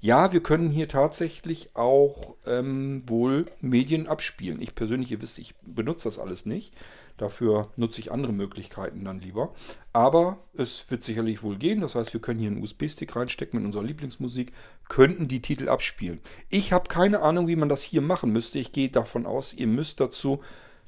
Ja, wir können hier tatsächlich auch ähm, wohl Medien abspielen. Ich persönlich, ihr wisst, ich benutze das alles nicht. Dafür nutze ich andere Möglichkeiten dann lieber. Aber es wird sicherlich wohl gehen. Das heißt, wir können hier einen USB-Stick reinstecken mit unserer Lieblingsmusik, könnten die Titel abspielen. Ich habe keine Ahnung, wie man das hier machen müsste. Ich gehe davon aus, ihr müsst dazu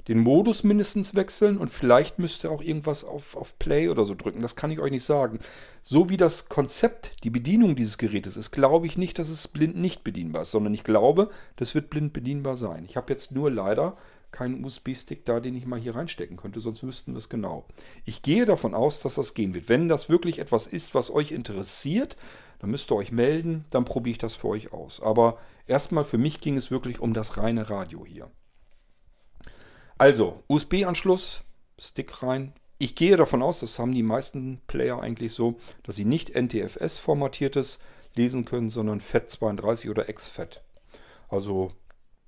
den Modus mindestens wechseln und vielleicht müsst ihr auch irgendwas auf, auf Play oder so drücken. Das kann ich euch nicht sagen. So wie das Konzept, die Bedienung dieses Gerätes ist, glaube ich nicht, dass es blind nicht bedienbar ist, sondern ich glaube, das wird blind bedienbar sein. Ich habe jetzt nur leider keinen USB-Stick da, den ich mal hier reinstecken könnte, sonst wüssten wir es genau. Ich gehe davon aus, dass das gehen wird. Wenn das wirklich etwas ist, was euch interessiert, dann müsst ihr euch melden, dann probiere ich das für euch aus. Aber erstmal für mich ging es wirklich um das reine Radio hier. Also, USB-Anschluss, Stick rein. Ich gehe davon aus, das haben die meisten Player eigentlich so, dass sie nicht NTFS formatiertes lesen können, sondern FAT32 oder XFAT. Also,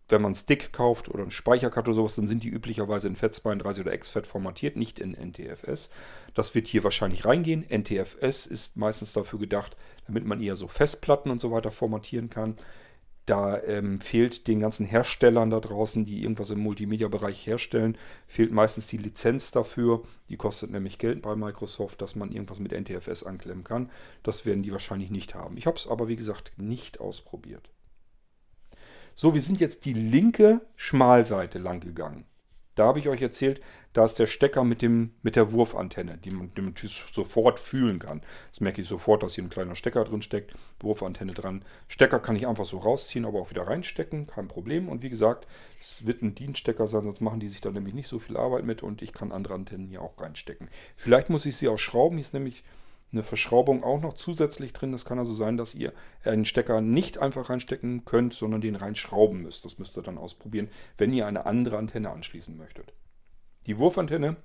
wenn man einen Stick kauft oder einen Speicherkarte oder sowas, dann sind die üblicherweise in FAT32 oder XFAT formatiert, nicht in NTFS. Das wird hier wahrscheinlich reingehen. NTFS ist meistens dafür gedacht, damit man eher so Festplatten und so weiter formatieren kann. Da ähm, fehlt den ganzen Herstellern da draußen, die irgendwas im Multimedia-Bereich herstellen, fehlt meistens die Lizenz dafür. Die kostet nämlich Geld bei Microsoft, dass man irgendwas mit NTFS anklemmen kann. Das werden die wahrscheinlich nicht haben. Ich habe es aber, wie gesagt, nicht ausprobiert. So, wir sind jetzt die linke Schmalseite lang gegangen. Da habe ich euch erzählt, da ist der Stecker mit, dem, mit der Wurfantenne, die man, die man sofort fühlen kann. Das merke ich sofort, dass hier ein kleiner Stecker drin steckt, Wurfantenne dran. Stecker kann ich einfach so rausziehen, aber auch wieder reinstecken, kein Problem. Und wie gesagt, es wird ein Dienststecker sein, sonst machen die sich da nämlich nicht so viel Arbeit mit und ich kann andere Antennen hier auch reinstecken. Vielleicht muss ich sie auch schrauben, hier ist nämlich eine Verschraubung auch noch zusätzlich drin. Das kann also sein, dass ihr einen Stecker nicht einfach reinstecken könnt, sondern den reinschrauben müsst. Das müsst ihr dann ausprobieren, wenn ihr eine andere Antenne anschließen möchtet. Die Wurfantenne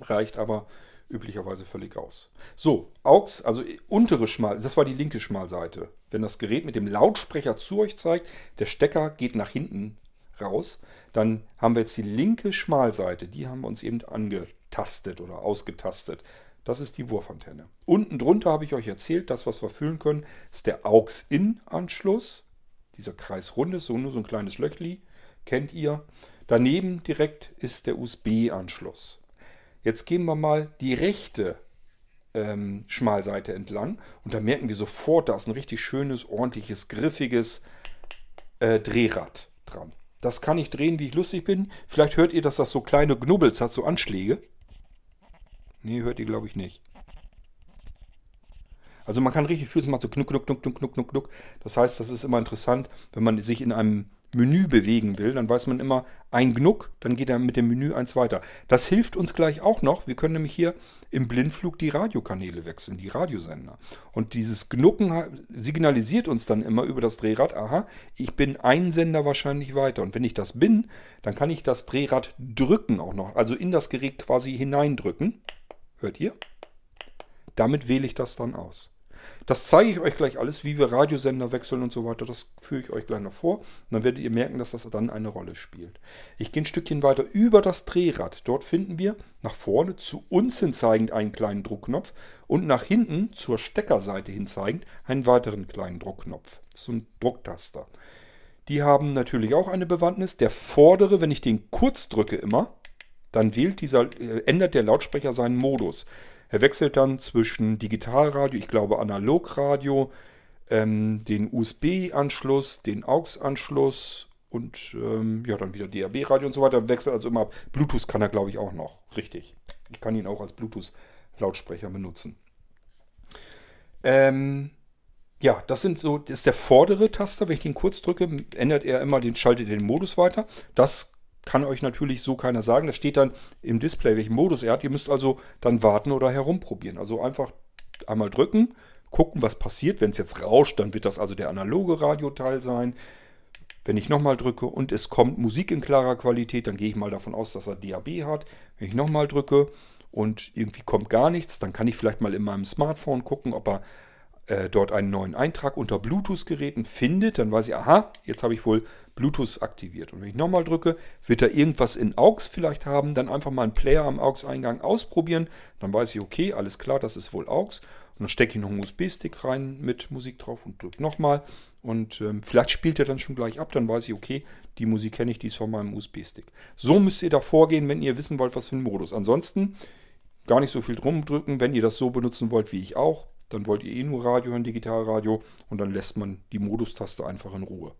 reicht aber üblicherweise völlig aus. So, AUX, also untere Schmal, das war die linke Schmalseite. Wenn das Gerät mit dem Lautsprecher zu euch zeigt, der Stecker geht nach hinten raus, dann haben wir jetzt die linke Schmalseite, die haben wir uns eben angetastet oder ausgetastet. Das ist die Wurfantenne. Unten drunter habe ich euch erzählt, das, was wir füllen können, ist der AUX-In-Anschluss. Dieser kreisrunde, so nur so ein kleines Löchli, kennt ihr. Daneben direkt ist der USB-Anschluss. Jetzt gehen wir mal die rechte ähm, Schmalseite entlang und da merken wir sofort, da ist ein richtig schönes, ordentliches, griffiges äh, Drehrad dran. Das kann ich drehen, wie ich lustig bin. Vielleicht hört ihr, dass das so kleine Knubbels hat, so Anschläge. Nee, hört ihr glaube ich nicht. Also man kann richtig fühlen, es macht so knuck, knuck, knuck, knuck, knuck, knuck, knuck. Das heißt, das ist immer interessant, wenn man sich in einem Menü bewegen will, dann weiß man immer ein Gnuck, dann geht er mit dem Menü eins weiter. Das hilft uns gleich auch noch. Wir können nämlich hier im Blindflug die Radiokanäle wechseln, die Radiosender. Und dieses Gnucken signalisiert uns dann immer über das Drehrad, aha, ich bin ein Sender wahrscheinlich weiter. Und wenn ich das bin, dann kann ich das Drehrad drücken auch noch, also in das Gerät quasi hineindrücken. Hört ihr? Damit wähle ich das dann aus. Das zeige ich euch gleich alles, wie wir Radiosender wechseln und so weiter. Das führe ich euch gleich noch vor. Und dann werdet ihr merken, dass das dann eine Rolle spielt. Ich gehe ein Stückchen weiter über das Drehrad. Dort finden wir nach vorne zu uns hin zeigend einen kleinen Druckknopf und nach hinten zur Steckerseite hin zeigend einen weiteren kleinen Druckknopf. So ein Drucktaster. Die haben natürlich auch eine Bewandtnis. Der vordere, wenn ich den kurz drücke immer, dann wählt dieser, äh, ändert der Lautsprecher seinen Modus. Er wechselt dann zwischen Digitalradio, ich glaube Analogradio, ähm, den USB-Anschluss, den AUX-Anschluss und ähm, ja, dann wieder DAB-Radio und so weiter. Wechselt also immer ab. Bluetooth kann er, glaube ich, auch noch. Richtig. Ich kann ihn auch als Bluetooth-Lautsprecher benutzen. Ähm, ja, das sind so, das ist der vordere Taster. Wenn ich den kurz drücke, ändert er immer den, schaltet den Modus weiter. Das kann euch natürlich so keiner sagen. Das steht dann im Display, welchen Modus er hat. Ihr müsst also dann warten oder herumprobieren. Also einfach einmal drücken, gucken, was passiert. Wenn es jetzt rauscht, dann wird das also der analoge Radioteil sein. Wenn ich nochmal drücke und es kommt Musik in klarer Qualität, dann gehe ich mal davon aus, dass er DAB hat. Wenn ich nochmal drücke und irgendwie kommt gar nichts, dann kann ich vielleicht mal in meinem Smartphone gucken, ob er äh, dort einen neuen Eintrag unter Bluetooth-Geräten findet, dann weiß ich, aha, jetzt habe ich wohl Bluetooth aktiviert. Und wenn ich nochmal drücke, wird er irgendwas in AUX vielleicht haben, dann einfach mal einen Player am AUX-Eingang ausprobieren, dann weiß ich, okay, alles klar, das ist wohl AUX. Und dann stecke ich noch einen USB-Stick rein mit Musik drauf und drücke nochmal. Und ähm, vielleicht spielt er dann schon gleich ab, dann weiß ich, okay, die Musik kenne ich, die ist von meinem USB-Stick. So müsst ihr da vorgehen, wenn ihr wissen wollt, was für ein Modus. Ansonsten gar nicht so viel drum drücken, wenn ihr das so benutzen wollt wie ich auch dann wollt ihr eh nur Radio hören, Digitalradio und dann lässt man die Modustaste einfach in Ruhe.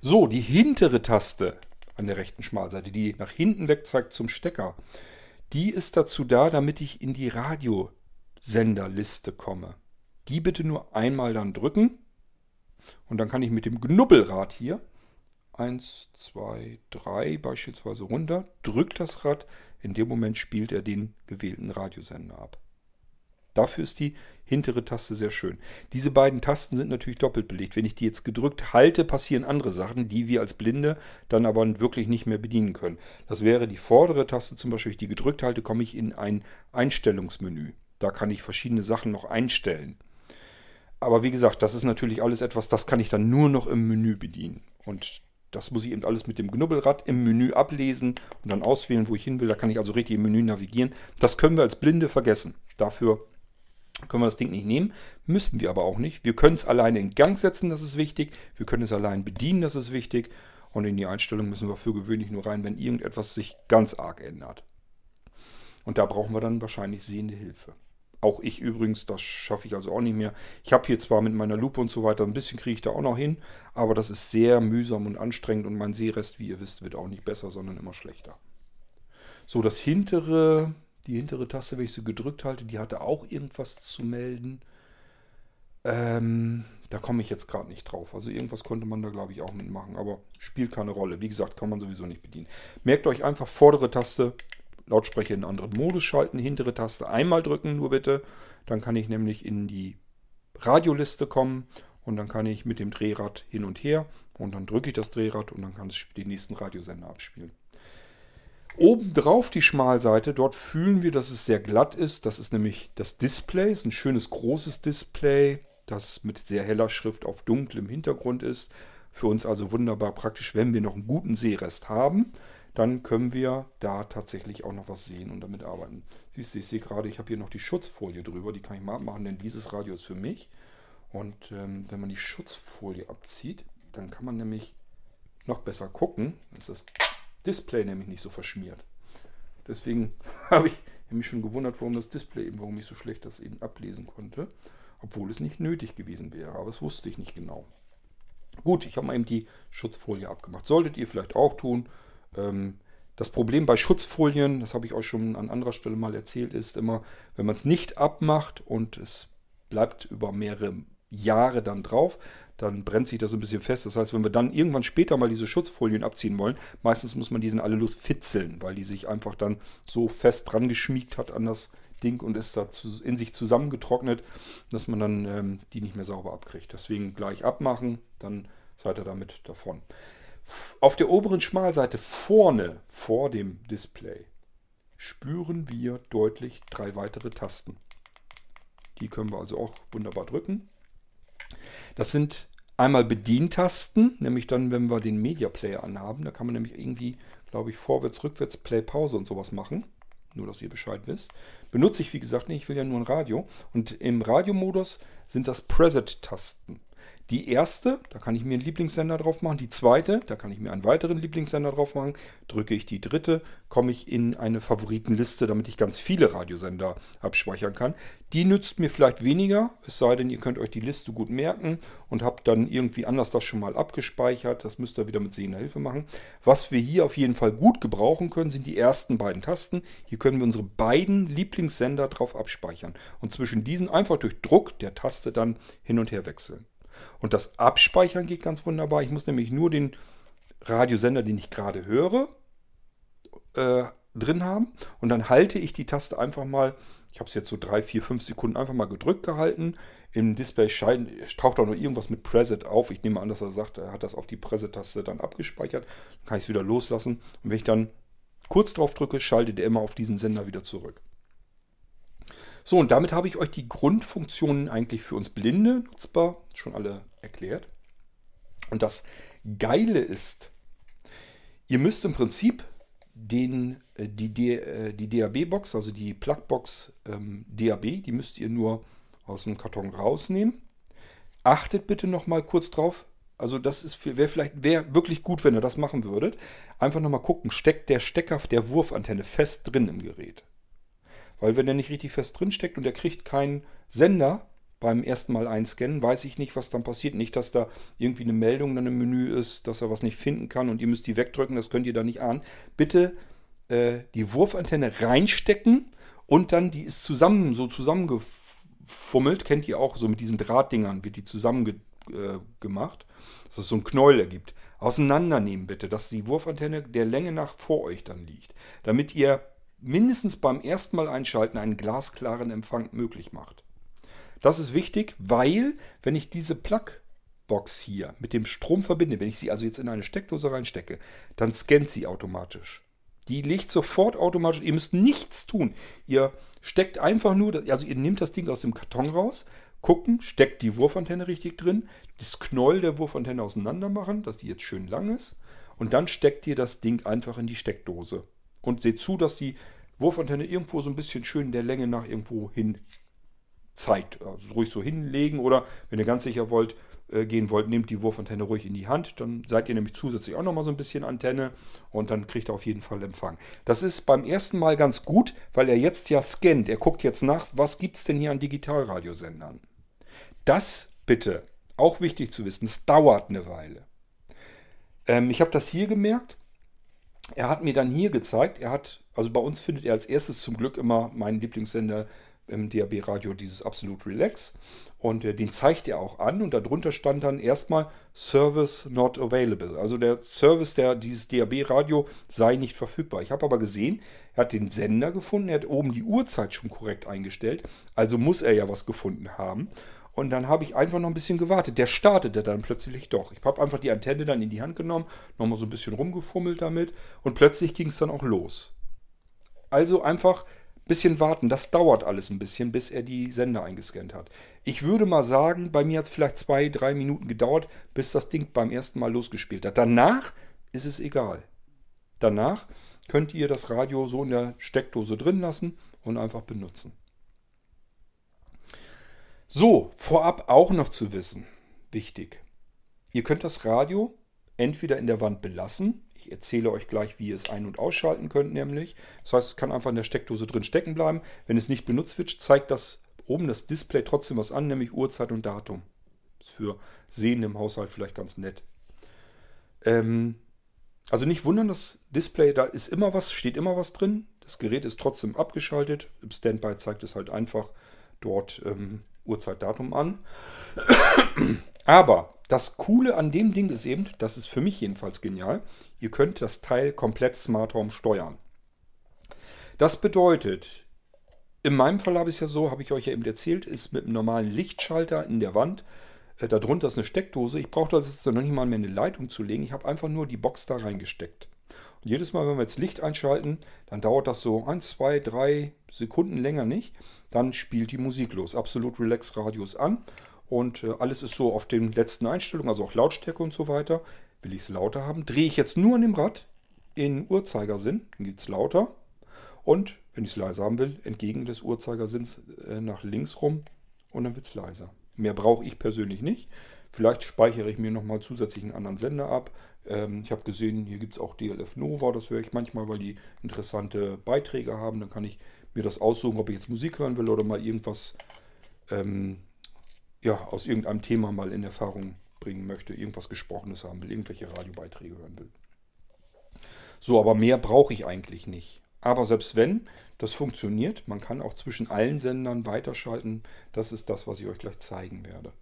So, die hintere Taste an der rechten Schmalseite, die nach hinten weg zeigt zum Stecker, die ist dazu da, damit ich in die Radiosenderliste komme. Die bitte nur einmal dann drücken und dann kann ich mit dem Knubbelrad hier 1, 2, 3 beispielsweise runter, drückt das Rad, in dem Moment spielt er den gewählten Radiosender ab. Dafür ist die hintere Taste sehr schön. Diese beiden Tasten sind natürlich doppelt belegt. Wenn ich die jetzt gedrückt halte, passieren andere Sachen, die wir als Blinde dann aber wirklich nicht mehr bedienen können. Das wäre die vordere Taste zum Beispiel, wenn ich die gedrückt halte, komme ich in ein Einstellungsmenü. Da kann ich verschiedene Sachen noch einstellen. Aber wie gesagt, das ist natürlich alles etwas, das kann ich dann nur noch im Menü bedienen. Und das muss ich eben alles mit dem Knubbelrad im Menü ablesen und dann auswählen, wo ich hin will. Da kann ich also richtig im Menü navigieren. Das können wir als Blinde vergessen. Dafür können wir das Ding nicht nehmen, müssen wir aber auch nicht. Wir können es alleine in Gang setzen, das ist wichtig. Wir können es allein bedienen, das ist wichtig. Und in die Einstellung müssen wir für gewöhnlich nur rein, wenn irgendetwas sich ganz arg ändert. Und da brauchen wir dann wahrscheinlich sehende Hilfe. Auch ich übrigens, das schaffe ich also auch nicht mehr. Ich habe hier zwar mit meiner Lupe und so weiter, ein bisschen kriege ich da auch noch hin, aber das ist sehr mühsam und anstrengend und mein Sehrest, wie ihr wisst, wird auch nicht besser, sondern immer schlechter. So, das hintere die hintere Taste, wenn ich sie gedrückt halte, die hatte auch irgendwas zu melden. Ähm, da komme ich jetzt gerade nicht drauf. Also irgendwas konnte man da, glaube ich, auch mitmachen. Aber spielt keine Rolle. Wie gesagt, kann man sowieso nicht bedienen. Merkt euch einfach vordere Taste, Lautsprecher in einen anderen Modus schalten, hintere Taste einmal drücken, nur bitte. Dann kann ich nämlich in die Radioliste kommen und dann kann ich mit dem Drehrad hin und her und dann drücke ich das Drehrad und dann kann es den nächsten Radiosender abspielen. Obendrauf die Schmalseite, dort fühlen wir, dass es sehr glatt ist. Das ist nämlich das Display, ist ein schönes großes Display, das mit sehr heller Schrift auf dunklem Hintergrund ist. Für uns also wunderbar praktisch, wenn wir noch einen guten Sehrest haben, dann können wir da tatsächlich auch noch was sehen und damit arbeiten. Siehst du, ich sehe gerade, ich habe hier noch die Schutzfolie drüber, die kann ich mal abmachen, denn dieses Radio ist für mich. Und ähm, wenn man die Schutzfolie abzieht, dann kann man nämlich noch besser gucken. Das ist das Display nämlich nicht so verschmiert. Deswegen habe ich mich schon gewundert, warum das Display eben, warum ich so schlecht das eben ablesen konnte. Obwohl es nicht nötig gewesen wäre, aber das wusste ich nicht genau. Gut, ich habe mal eben die Schutzfolie abgemacht. Solltet ihr vielleicht auch tun. Ähm, das Problem bei Schutzfolien, das habe ich euch schon an anderer Stelle mal erzählt, ist immer, wenn man es nicht abmacht und es bleibt über mehrere Jahre dann drauf, dann brennt sich das ein bisschen fest. Das heißt, wenn wir dann irgendwann später mal diese Schutzfolien abziehen wollen, meistens muss man die dann alle losfitzeln, weil die sich einfach dann so fest dran geschmiegt hat an das Ding und ist da in sich zusammengetrocknet, dass man dann ähm, die nicht mehr sauber abkriegt. Deswegen gleich abmachen, dann seid ihr damit davon. Auf der oberen Schmalseite vorne vor dem Display spüren wir deutlich drei weitere Tasten. Die können wir also auch wunderbar drücken. Das sind einmal Bedientasten, nämlich dann, wenn wir den Media Player anhaben. Da kann man nämlich irgendwie, glaube ich, vorwärts, rückwärts, Play, Pause und sowas machen. Nur, dass ihr Bescheid wisst. Benutze ich, wie gesagt, nicht. Ich will ja nur ein Radio. Und im Radiomodus sind das Preset-Tasten. Die erste, da kann ich mir einen Lieblingssender drauf machen. Die zweite, da kann ich mir einen weiteren Lieblingssender drauf machen. Drücke ich die dritte, komme ich in eine Favoritenliste, damit ich ganz viele Radiosender abspeichern kann. Die nützt mir vielleicht weniger, es sei denn, ihr könnt euch die Liste gut merken und habt dann irgendwie anders das schon mal abgespeichert. Das müsst ihr wieder mit sehender Hilfe machen. Was wir hier auf jeden Fall gut gebrauchen können, sind die ersten beiden Tasten. Hier können wir unsere beiden Lieblingssender drauf abspeichern und zwischen diesen einfach durch Druck der Taste dann hin und her wechseln. Und das Abspeichern geht ganz wunderbar. Ich muss nämlich nur den Radiosender, den ich gerade höre, äh, drin haben. Und dann halte ich die Taste einfach mal, ich habe es jetzt so 3, 4, 5 Sekunden einfach mal gedrückt gehalten. Im Display taucht auch noch irgendwas mit Preset auf. Ich nehme an, dass er sagt, er hat das auf die Preset-Taste dann abgespeichert. Dann kann ich es wieder loslassen. Und wenn ich dann kurz drauf drücke, schaltet er immer auf diesen Sender wieder zurück. So, und damit habe ich euch die Grundfunktionen eigentlich für uns Blinde nutzbar schon alle erklärt. Und das Geile ist, ihr müsst im Prinzip den, äh, die, äh, die DAB-Box, also die Plugbox ähm, DAB, die müsst ihr nur aus dem Karton rausnehmen. Achtet bitte noch mal kurz drauf. Also das wäre vielleicht wär wirklich gut, wenn ihr das machen würdet. Einfach noch mal gucken, steckt der Stecker der Wurfantenne fest drin im Gerät. Weil wenn der nicht richtig fest drin steckt und der kriegt keinen Sender, beim ersten Mal einscannen, weiß ich nicht, was dann passiert. Nicht, dass da irgendwie eine Meldung dann im Menü ist, dass er was nicht finden kann und ihr müsst die wegdrücken, das könnt ihr da nicht ahnen. Bitte äh, die Wurfantenne reinstecken und dann die ist zusammen, so zusammengefummelt, kennt ihr auch, so mit diesen Drahtdingern wird die zusammengemacht, äh, dass es so ein Knäuel ergibt. Auseinandernehmen bitte, dass die Wurfantenne der Länge nach vor euch dann liegt, damit ihr mindestens beim ersten Mal einschalten einen glasklaren Empfang möglich macht. Das ist wichtig, weil wenn ich diese Plugbox hier mit dem Strom verbinde, wenn ich sie also jetzt in eine Steckdose reinstecke, dann scannt sie automatisch. Die legt sofort automatisch, ihr müsst nichts tun. Ihr steckt einfach nur, also ihr nehmt das Ding aus dem Karton raus, gucken, steckt die Wurfantenne richtig drin, das Knoll der Wurfantenne auseinander machen, dass die jetzt schön lang ist. Und dann steckt ihr das Ding einfach in die Steckdose. Und seht zu, dass die Wurfantenne irgendwo so ein bisschen schön der Länge nach irgendwo hin zeigt. Also ruhig so hinlegen oder wenn ihr ganz sicher wollt, äh, gehen wollt, nehmt die Wurfantenne ruhig in die Hand. Dann seid ihr nämlich zusätzlich auch nochmal so ein bisschen Antenne und dann kriegt ihr auf jeden Fall Empfang. Das ist beim ersten Mal ganz gut, weil er jetzt ja scannt. Er guckt jetzt nach, was gibt es denn hier an Digitalradiosendern. Das bitte, auch wichtig zu wissen, es dauert eine Weile. Ähm, ich habe das hier gemerkt. Er hat mir dann hier gezeigt, er hat, also bei uns findet er als erstes zum Glück immer meinen Lieblingssender im DAB-Radio dieses Absolute Relax. Und äh, den zeigt er auch an und darunter stand dann erstmal Service not available. Also der Service der dieses DAB-Radio sei nicht verfügbar. Ich habe aber gesehen, er hat den Sender gefunden, er hat oben die Uhrzeit schon korrekt eingestellt. Also muss er ja was gefunden haben. Und dann habe ich einfach noch ein bisschen gewartet. Der startete dann plötzlich doch. Ich habe einfach die Antenne dann in die Hand genommen, nochmal so ein bisschen rumgefummelt damit und plötzlich ging es dann auch los. Also einfach bisschen warten. Das dauert alles ein bisschen, bis er die Sender eingescannt hat. Ich würde mal sagen, bei mir hat es vielleicht zwei, drei Minuten gedauert, bis das Ding beim ersten Mal losgespielt hat. Danach ist es egal. Danach könnt ihr das Radio so in der Steckdose drin lassen und einfach benutzen. So, vorab auch noch zu wissen, wichtig. Ihr könnt das Radio entweder in der Wand belassen. Ich erzähle euch gleich, wie ihr es ein- und ausschalten könnt, nämlich. Das heißt, es kann einfach in der Steckdose drin stecken bleiben. Wenn es nicht benutzt wird, zeigt das oben das Display trotzdem was an, nämlich Uhrzeit und Datum. Ist für Sehende im Haushalt vielleicht ganz nett. Ähm, also nicht wundern, das Display, da ist immer was, steht immer was drin. Das Gerät ist trotzdem abgeschaltet. Im Standby zeigt es halt einfach dort ähm, Uhrzeit, Datum an. Aber das Coole an dem Ding ist eben, das ist für mich jedenfalls genial, ihr könnt das Teil komplett Smart Home steuern. Das bedeutet, in meinem Fall habe ich es ja so, habe ich euch ja eben erzählt, ist mit einem normalen Lichtschalter in der Wand. Äh, darunter ist eine Steckdose. Ich brauchte also jetzt noch nicht mal mehr eine Leitung zu legen. Ich habe einfach nur die Box da reingesteckt. Und jedes Mal, wenn wir jetzt Licht einschalten, dann dauert das so 1, 2, 3 Sekunden länger nicht. Dann spielt die Musik los. Absolut Relax Radios an. Und äh, alles ist so auf den letzten Einstellungen, also auch Lautstärke und so weiter. Will ich es lauter haben, drehe ich jetzt nur an dem Rad in Uhrzeigersinn, dann geht es lauter. Und wenn ich es leiser haben will, entgegen des Uhrzeigersinns äh, nach links rum und dann wird es leiser. Mehr brauche ich persönlich nicht. Vielleicht speichere ich mir nochmal zusätzlich einen anderen Sender ab. Ähm, ich habe gesehen, hier gibt es auch DLF Nova, das höre ich manchmal, weil die interessante Beiträge haben. Dann kann ich mir das aussuchen, ob ich jetzt Musik hören will oder mal irgendwas ähm, ja, aus irgendeinem Thema mal in Erfahrung bringen möchte, irgendwas Gesprochenes haben will, irgendwelche Radiobeiträge hören will. So, aber mehr brauche ich eigentlich nicht. Aber selbst wenn das funktioniert, man kann auch zwischen allen Sendern weiterschalten. Das ist das, was ich euch gleich zeigen werde.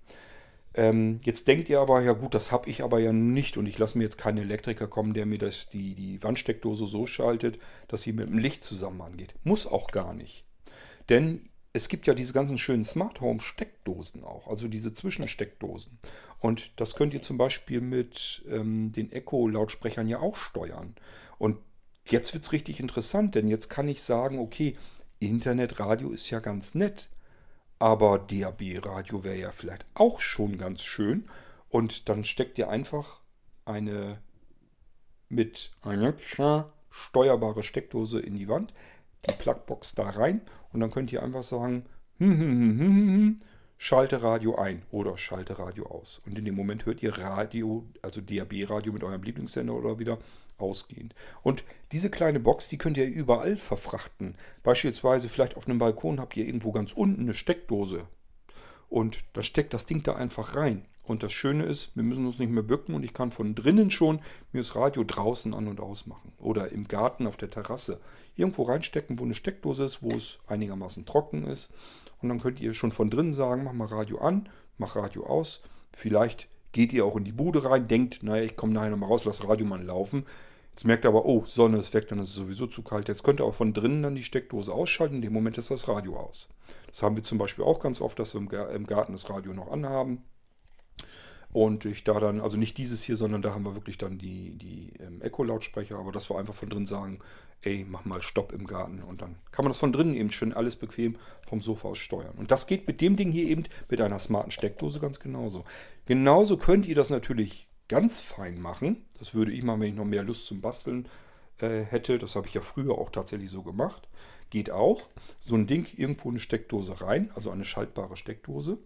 Ähm, jetzt denkt ihr aber, ja gut, das habe ich aber ja nicht und ich lasse mir jetzt keinen Elektriker kommen, der mir das, die, die Wandsteckdose so schaltet, dass sie mit dem Licht zusammen angeht. Muss auch gar nicht. Denn es gibt ja diese ganzen schönen Smart Home Steckdosen auch, also diese Zwischensteckdosen. Und das könnt ihr zum Beispiel mit ähm, den Echo-Lautsprechern ja auch steuern. Und jetzt wird es richtig interessant, denn jetzt kann ich sagen, okay, Internetradio ist ja ganz nett, aber DAB-Radio wäre ja vielleicht auch schon ganz schön. Und dann steckt ihr einfach eine mit Alexa steuerbare Steckdose in die Wand die Plugbox da rein und dann könnt ihr einfach sagen, hm, hm, hm, schalte Radio ein oder schalte Radio aus. Und in dem Moment hört ihr Radio, also DAB-Radio mit eurem Lieblingssender oder wieder ausgehend. Und diese kleine Box, die könnt ihr überall verfrachten. Beispielsweise vielleicht auf einem Balkon habt ihr irgendwo ganz unten eine Steckdose. Und da steckt das Ding da einfach rein. Und das Schöne ist, wir müssen uns nicht mehr bücken und ich kann von drinnen schon mir das Radio draußen an und aus machen. Oder im Garten auf der Terrasse. Irgendwo reinstecken, wo eine Steckdose ist, wo es einigermaßen trocken ist. Und dann könnt ihr schon von drinnen sagen, mach mal Radio an, mach Radio aus. Vielleicht geht ihr auch in die Bude rein, denkt, naja, ich komme nachher nochmal raus, lass Radio mal laufen. Jetzt merkt ihr aber, oh, Sonne ist weg, dann ist es sowieso zu kalt. Jetzt könnt ihr auch von drinnen dann die Steckdose ausschalten. In dem Moment ist das Radio aus. Das haben wir zum Beispiel auch ganz oft, dass wir im Garten das Radio noch anhaben. Und ich da dann, also nicht dieses hier, sondern da haben wir wirklich dann die, die ähm, Echo-Lautsprecher, aber dass wir einfach von drin sagen, ey, mach mal Stopp im Garten. Und dann kann man das von drinnen eben schön alles bequem vom Sofa aus steuern. Und das geht mit dem Ding hier eben mit einer smarten Steckdose ganz genauso. Genauso könnt ihr das natürlich ganz fein machen. Das würde ich mal, wenn ich noch mehr Lust zum Basteln äh, hätte. Das habe ich ja früher auch tatsächlich so gemacht. Geht auch. So ein Ding irgendwo eine Steckdose rein, also eine schaltbare Steckdose.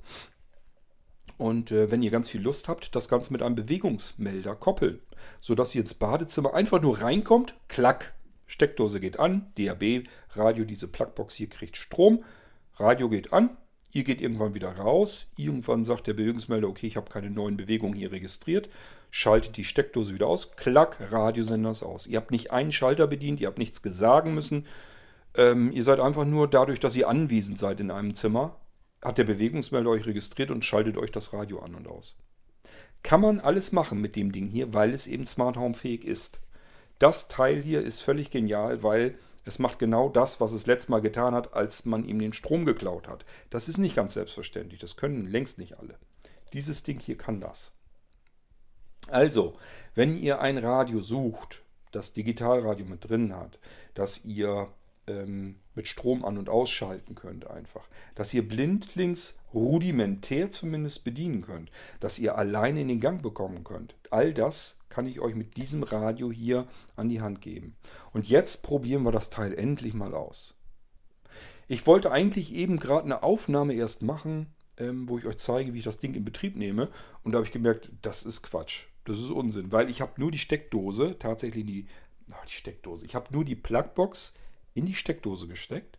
Und äh, wenn ihr ganz viel Lust habt, das Ganze mit einem Bewegungsmelder koppeln, sodass ihr ins Badezimmer einfach nur reinkommt, klack, Steckdose geht an, DAB, Radio, diese Plugbox hier kriegt Strom, Radio geht an, Ihr geht irgendwann wieder raus. Irgendwann sagt der Bewegungsmelder, okay, ich habe keine neuen Bewegungen hier registriert. Schaltet die Steckdose wieder aus. Klack, Radiosender ist aus. Ihr habt nicht einen Schalter bedient, ihr habt nichts gesagen müssen. Ähm, ihr seid einfach nur dadurch, dass ihr anwesend seid in einem Zimmer, hat der Bewegungsmelder euch registriert und schaltet euch das Radio an und aus. Kann man alles machen mit dem Ding hier, weil es eben Smart Home fähig ist. Das Teil hier ist völlig genial, weil es macht genau das, was es letztes Mal getan hat, als man ihm den Strom geklaut hat. Das ist nicht ganz selbstverständlich. Das können längst nicht alle. Dieses Ding hier kann das. Also, wenn ihr ein Radio sucht, das Digitalradio mit drin hat, das ihr ähm, mit Strom an- und ausschalten könnt einfach, dass ihr blindlings rudimentär zumindest bedienen könnt, dass ihr alleine in den Gang bekommen könnt. All das kann ich euch mit diesem Radio hier an die Hand geben. Und jetzt probieren wir das Teil endlich mal aus. Ich wollte eigentlich eben gerade eine Aufnahme erst machen, ähm, wo ich euch zeige, wie ich das Ding in Betrieb nehme. Und da habe ich gemerkt, das ist Quatsch. Das ist Unsinn, weil ich habe nur die Steckdose, tatsächlich die, ach, die Steckdose, ich habe nur die Plugbox in die Steckdose gesteckt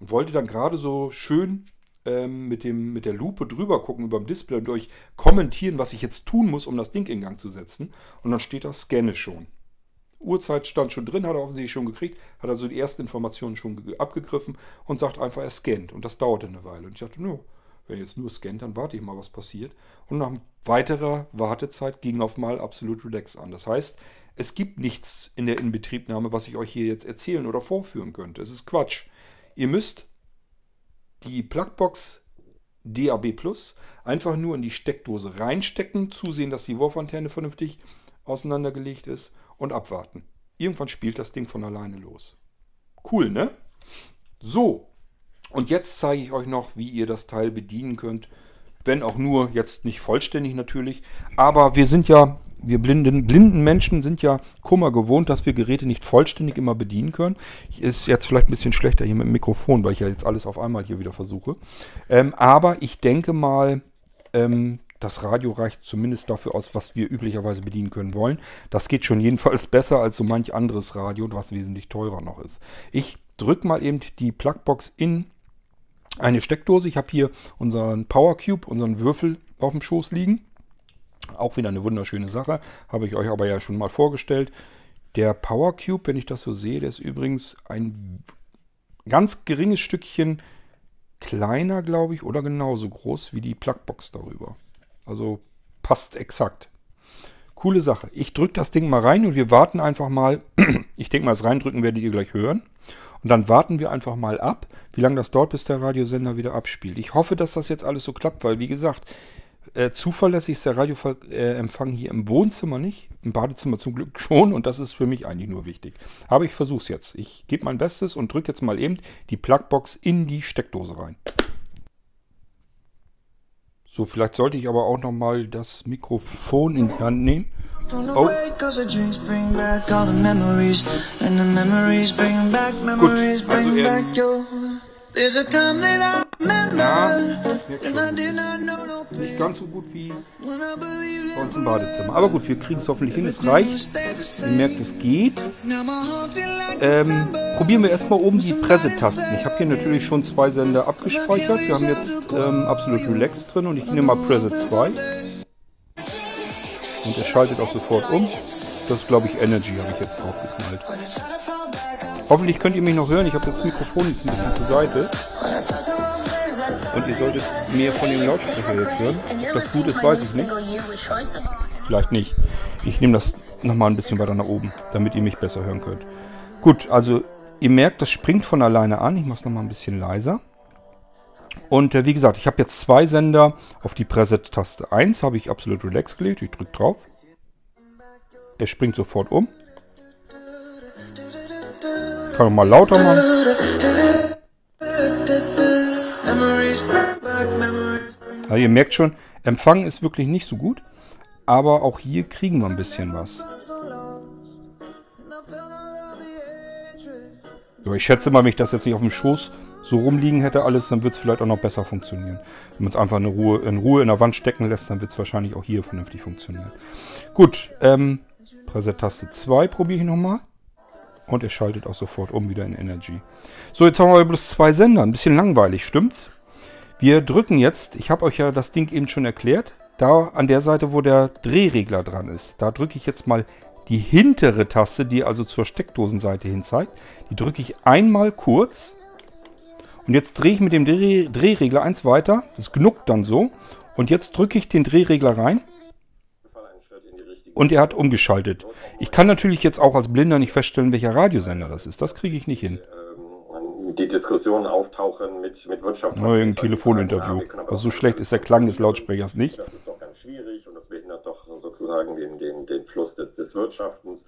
und wollte dann gerade so schön ähm, mit, dem, mit der Lupe drüber gucken über dem Display und euch kommentieren, was ich jetzt tun muss, um das Ding in Gang zu setzen. Und dann steht da Scanne schon. Uhrzeit stand schon drin, hat er offensichtlich schon gekriegt, hat also die ersten Informationen schon abgegriffen und sagt einfach, er scannt. Und das dauerte eine Weile. Und ich dachte, no, wenn er jetzt nur scannt, dann warte ich mal, was passiert. Und nach weiterer Wartezeit ging auf mal Absolute Relax an. Das heißt, es gibt nichts in der Inbetriebnahme, was ich euch hier jetzt erzählen oder vorführen könnte. Es ist Quatsch. Ihr müsst die Plugbox DAB Plus einfach nur in die Steckdose reinstecken, zusehen, dass die Wurfantenne vernünftig auseinandergelegt ist und abwarten. Irgendwann spielt das Ding von alleine los. Cool, ne? So, und jetzt zeige ich euch noch, wie ihr das Teil bedienen könnt. Wenn auch nur jetzt nicht vollständig natürlich. Aber wir sind ja wir blinden, blinden Menschen sind ja Kummer gewohnt, dass wir Geräte nicht vollständig immer bedienen können. Ist jetzt vielleicht ein bisschen schlechter hier mit dem Mikrofon, weil ich ja jetzt alles auf einmal hier wieder versuche. Ähm, aber ich denke mal, ähm, das Radio reicht zumindest dafür aus, was wir üblicherweise bedienen können wollen. Das geht schon jedenfalls besser als so manch anderes Radio, was wesentlich teurer noch ist. Ich drücke mal eben die Plugbox in eine Steckdose. Ich habe hier unseren Power Cube, unseren Würfel auf dem Schoß liegen. Auch wieder eine wunderschöne Sache. Habe ich euch aber ja schon mal vorgestellt. Der Power Cube, wenn ich das so sehe, der ist übrigens ein ganz geringes Stückchen kleiner, glaube ich, oder genauso groß wie die Plugbox darüber. Also passt exakt. Coole Sache. Ich drücke das Ding mal rein und wir warten einfach mal. ich denke mal, das Reindrücken werdet ihr gleich hören. Und dann warten wir einfach mal ab, wie lange das dauert, bis der Radiosender wieder abspielt. Ich hoffe, dass das jetzt alles so klappt, weil wie gesagt, äh, zuverlässig ist der Radioempfang hier im Wohnzimmer nicht, im Badezimmer zum Glück schon und das ist für mich eigentlich nur wichtig. Aber ich versuche es jetzt. Ich gebe mein Bestes und drücke jetzt mal eben die Plugbox in die Steckdose rein. So, vielleicht sollte ich aber auch noch mal das Mikrofon in die Hand nehmen. Oh. Gut, also Ja, nicht ganz so gut wie bei uns im Badezimmer. Aber gut, wir kriegen es hoffentlich hin. Es reicht. Ihr merkt, es geht. Ähm, probieren wir erstmal oben die Pressetasten. Ich habe hier natürlich schon zwei Sender abgespeichert. Wir haben jetzt ähm, Absolute Relax drin und ich nehme mal Presse 2. Und er schaltet auch sofort um. Das ist, glaube ich, Energy, habe ich jetzt draufgeknallt. Hoffentlich könnt ihr mich noch hören. Ich habe das Mikrofon jetzt ein bisschen zur Seite. Und ihr solltet mehr von dem Lautsprecher jetzt hören. Ob das gut ist, weiß ich nicht. Vielleicht nicht. Ich nehme das nochmal ein bisschen weiter nach oben, damit ihr mich besser hören könnt. Gut, also ihr merkt, das springt von alleine an. Ich mache es nochmal ein bisschen leiser. Und äh, wie gesagt, ich habe jetzt zwei Sender auf die Preset-Taste 1 habe ich absolut relax gelegt. Ich drücke drauf. Er springt sofort um. Kann man mal lauter machen. Also ihr merkt schon, Empfang ist wirklich nicht so gut. Aber auch hier kriegen wir ein bisschen was. So, ich schätze mal, wenn ich das jetzt nicht auf dem Schoß so rumliegen hätte alles, dann wird es vielleicht auch noch besser funktionieren. Wenn man es einfach in Ruhe, in Ruhe in der Wand stecken lässt, dann wird es wahrscheinlich auch hier vernünftig funktionieren. Gut, ähm, Preset-Taste 2 probiere ich nochmal. Und er schaltet auch sofort um wieder in Energy. So, jetzt haben wir bloß zwei Sender. Ein bisschen langweilig, stimmt's? Wir drücken jetzt, ich habe euch ja das Ding eben schon erklärt, da an der Seite, wo der Drehregler dran ist, da drücke ich jetzt mal die hintere Taste, die also zur Steckdosenseite hin zeigt. Die drücke ich einmal kurz. Und jetzt drehe ich mit dem Dreh Drehregler eins weiter. Das knuckt dann so. Und jetzt drücke ich den Drehregler rein und er hat umgeschaltet. Ich kann natürlich jetzt auch als Blinder nicht feststellen, welcher Radiosender das ist. Das kriege ich nicht hin. Ähm, die Diskussionen auftauchen mit, mit Wirtschaft. Nur ein Telefoninterview. Also so schlecht ist der Klang des Lautsprechers nicht. Das ist doch ganz schwierig und das behindert doch sozusagen den, den, den Fluss des, des Wirtschaftens.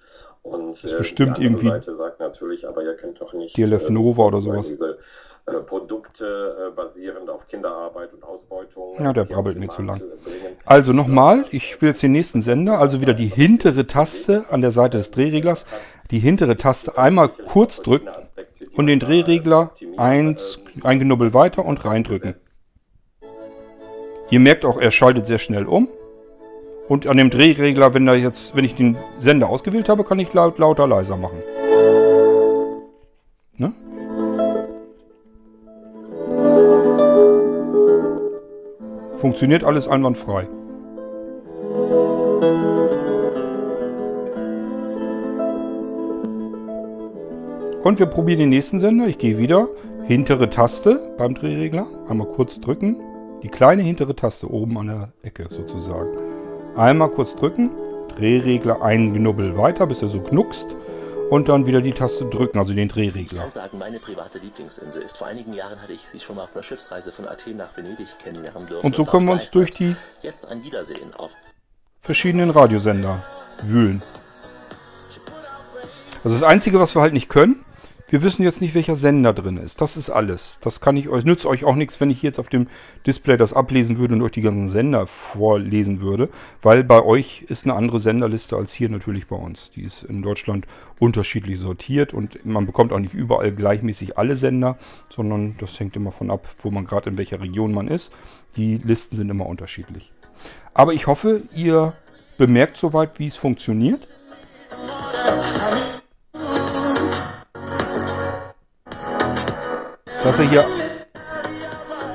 Und, das ist bestimmt äh, irgendwie Seite sagt natürlich, aber ihr könnt doch nicht DLF Nova äh, oder sowas. Diese, Produkte äh, basierend auf Kinderarbeit und Ausbeutung. Ja, der brabbelt mir zu lang. Also nochmal, ich will jetzt den nächsten Sender, also wieder die hintere Taste an der Seite des Drehreglers, die hintere Taste einmal kurz drücken und den Drehregler eins, ein Genubbel weiter und reindrücken. Ihr merkt auch, er schaltet sehr schnell um. Und an dem Drehregler, wenn, da jetzt, wenn ich den Sender ausgewählt habe, kann ich laut, lauter, leiser machen. Ne? Funktioniert alles einwandfrei. Und wir probieren den nächsten Sender. Ich gehe wieder. Hintere Taste beim Drehregler. Einmal kurz drücken. Die kleine hintere Taste oben an der Ecke sozusagen. Einmal kurz drücken. Drehregler einen Knubbel weiter, bis er so knuckst und dann wieder die Taste drücken, also den Drehregler. Ich kann sagen, meine private Lieblingsinsel ist. Vor einigen Jahren hatte ich sie schon mal auf einer Schiffsreise von Athen nach Venedig kennenlernen dürfen. Und so können wir uns durch die jetzt ein Wiedersehen auf verschiedenen Radiosender wühlen. Also das Einzige, was wir halt nicht können, wir wissen jetzt nicht, welcher Sender drin ist. Das ist alles. Das kann ich euch, nützt euch auch nichts, wenn ich jetzt auf dem Display das ablesen würde und euch die ganzen Sender vorlesen würde, weil bei euch ist eine andere Senderliste als hier natürlich bei uns. Die ist in Deutschland unterschiedlich sortiert und man bekommt auch nicht überall gleichmäßig alle Sender, sondern das hängt immer von ab, wo man gerade in welcher Region man ist. Die Listen sind immer unterschiedlich. Aber ich hoffe, ihr bemerkt soweit, wie es funktioniert. Dass er hier,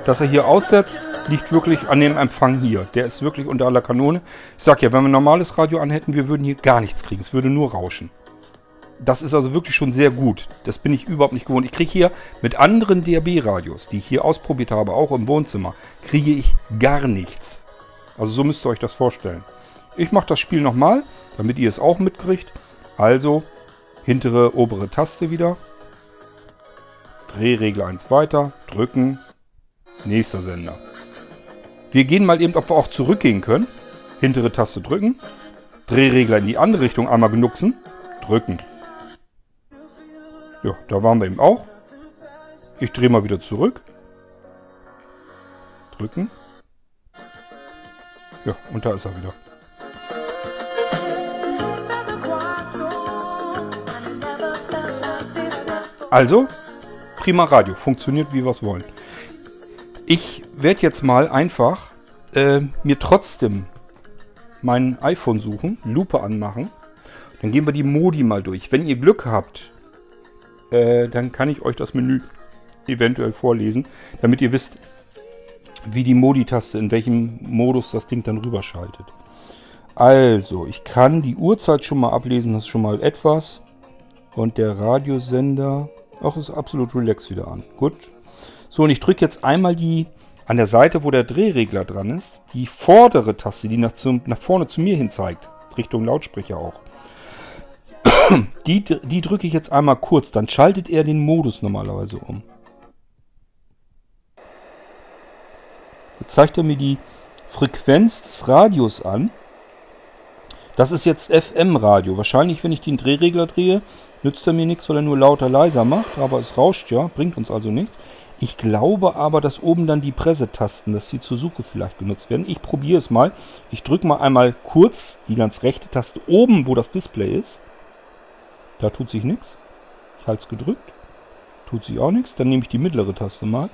dass er hier aussetzt, liegt wirklich an dem Empfang hier. Der ist wirklich unter aller Kanone. Ich sag ja, wenn wir ein normales Radio anhätten, wir würden hier gar nichts kriegen. Es würde nur rauschen. Das ist also wirklich schon sehr gut. Das bin ich überhaupt nicht gewohnt. Ich kriege hier mit anderen DAB-Radios, die ich hier ausprobiert habe, auch im Wohnzimmer, kriege ich gar nichts. Also so müsst ihr euch das vorstellen. Ich mache das Spiel nochmal, damit ihr es auch mitkriegt. Also hintere obere Taste wieder. Drehregler 1 weiter, drücken, nächster Sender. Wir gehen mal eben, ob wir auch zurückgehen können. Hintere Taste drücken, Drehregler in die andere Richtung einmal genuxen, drücken. Ja, da waren wir eben auch. Ich drehe mal wieder zurück. Drücken. Ja, und da ist er wieder. Also, prima Radio. Funktioniert, wie wir es wollen. Ich werde jetzt mal einfach äh, mir trotzdem mein iPhone suchen, Lupe anmachen. Dann gehen wir die Modi mal durch. Wenn ihr Glück habt, äh, dann kann ich euch das Menü eventuell vorlesen, damit ihr wisst, wie die Modi-Taste, in welchem Modus das Ding dann rüberschaltet. Also, ich kann die Uhrzeit schon mal ablesen, das ist schon mal etwas. Und der Radiosender, auch ist absolut relax wieder an. Gut. So, und ich drücke jetzt einmal die, an der Seite, wo der Drehregler dran ist, die vordere Taste, die nach, zum, nach vorne zu mir hin zeigt. Richtung Lautsprecher auch. Die, die drücke ich jetzt einmal kurz, dann schaltet er den Modus normalerweise um. Jetzt zeigt er mir die Frequenz des Radios an. Das ist jetzt FM-Radio. Wahrscheinlich, wenn ich den Drehregler drehe, nützt er mir nichts, weil er nur lauter leiser macht. Aber es rauscht ja, bringt uns also nichts. Ich glaube aber, dass oben dann die Pressetasten, dass die zur Suche vielleicht genutzt werden. Ich probiere es mal. Ich drücke mal einmal kurz die ganz rechte Taste oben, wo das Display ist. Da tut sich nichts. Ich halte es gedrückt. Tut sich auch nichts. Dann nehme ich die mittlere Taste mal.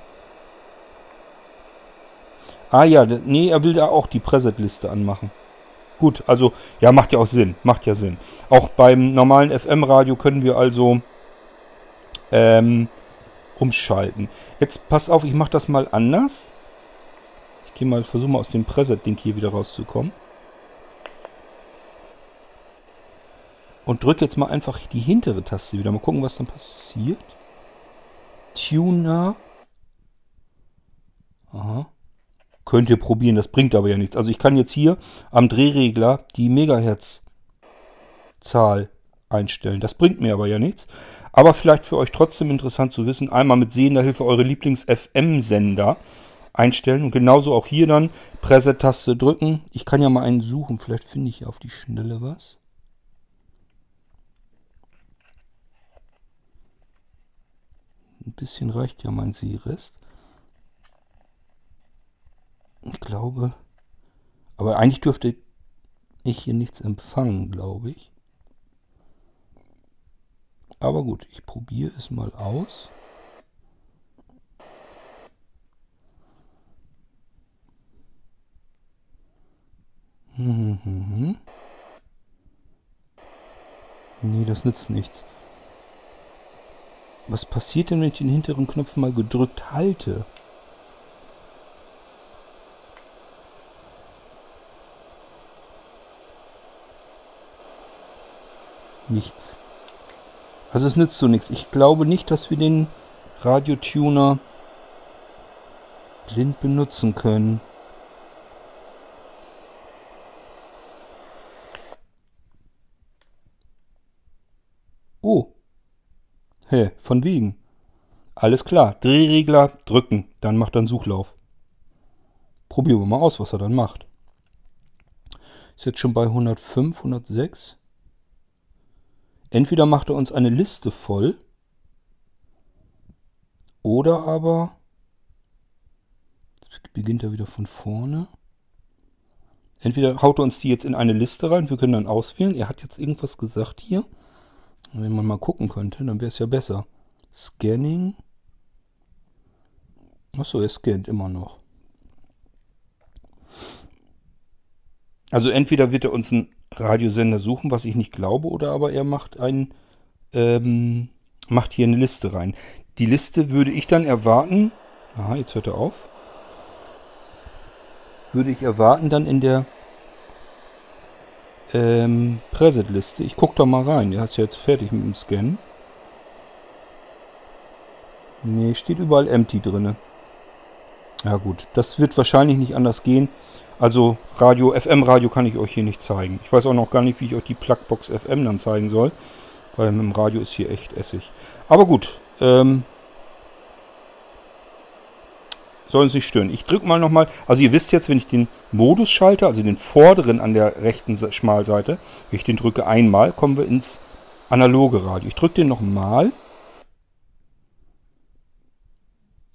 Ah ja, nee, er will da auch die Preset-Liste anmachen. Gut, also, ja, macht ja auch Sinn. Macht ja Sinn. Auch beim normalen FM-Radio können wir also ähm, umschalten. Jetzt pass auf, ich mache das mal anders. Ich gehe mal, versuche mal aus dem Preset-Ding hier wieder rauszukommen. Und drücke jetzt mal einfach die hintere Taste wieder. Mal gucken, was dann passiert. Tuner. Aha. Könnt ihr probieren, das bringt aber ja nichts. Also ich kann jetzt hier am Drehregler die Megahertz-Zahl einstellen. Das bringt mir aber ja nichts. Aber vielleicht für euch trotzdem interessant zu wissen, einmal mit sehender Hilfe eure Lieblings-FM-Sender einstellen. Und genauso auch hier dann Preset-Taste drücken. Ich kann ja mal einen suchen, vielleicht finde ich auf die Schnelle was. Ein bisschen reicht ja mein Seerest. Ich glaube. Aber eigentlich dürfte ich hier nichts empfangen, glaube ich. Aber gut, ich probiere es mal aus. Hm, hm, hm. Nee, das nützt nichts. Was passiert denn, wenn ich den hinteren Knopf mal gedrückt halte? Nichts. Also es nützt so nichts. Ich glaube nicht, dass wir den Radiotuner blind benutzen können. Oh. Hä, hey, von wegen. Alles klar. Drehregler drücken. Dann macht er einen Suchlauf. Probieren wir mal aus, was er dann macht. Ist jetzt schon bei 105, 106. Entweder macht er uns eine Liste voll oder aber jetzt beginnt er wieder von vorne. Entweder haut er uns die jetzt in eine Liste rein, wir können dann auswählen. Er hat jetzt irgendwas gesagt hier. Wenn man mal gucken könnte, dann wäre es ja besser. Scanning. Achso, er scannt immer noch. Also entweder wird er uns ein Radiosender suchen, was ich nicht glaube, oder aber er macht ein, ähm, macht hier eine Liste rein. Die Liste würde ich dann erwarten. Aha, jetzt hört er auf. Würde ich erwarten dann in der ähm, Preset-Liste. Ich gucke da mal rein. Der hat ja jetzt fertig mit dem Scannen. Ne, steht überall empty drinne. Ja gut, das wird wahrscheinlich nicht anders gehen. Also Radio, FM-Radio kann ich euch hier nicht zeigen. Ich weiß auch noch gar nicht, wie ich euch die Plugbox FM dann zeigen soll. Weil mit dem Radio ist hier echt Essig. Aber gut. Ähm, soll uns nicht stören. Ich drücke mal nochmal. Also ihr wisst jetzt, wenn ich den Modus schalte, also den vorderen an der rechten Schmalseite, wenn ich den drücke einmal, kommen wir ins analoge Radio. Ich drücke den nochmal.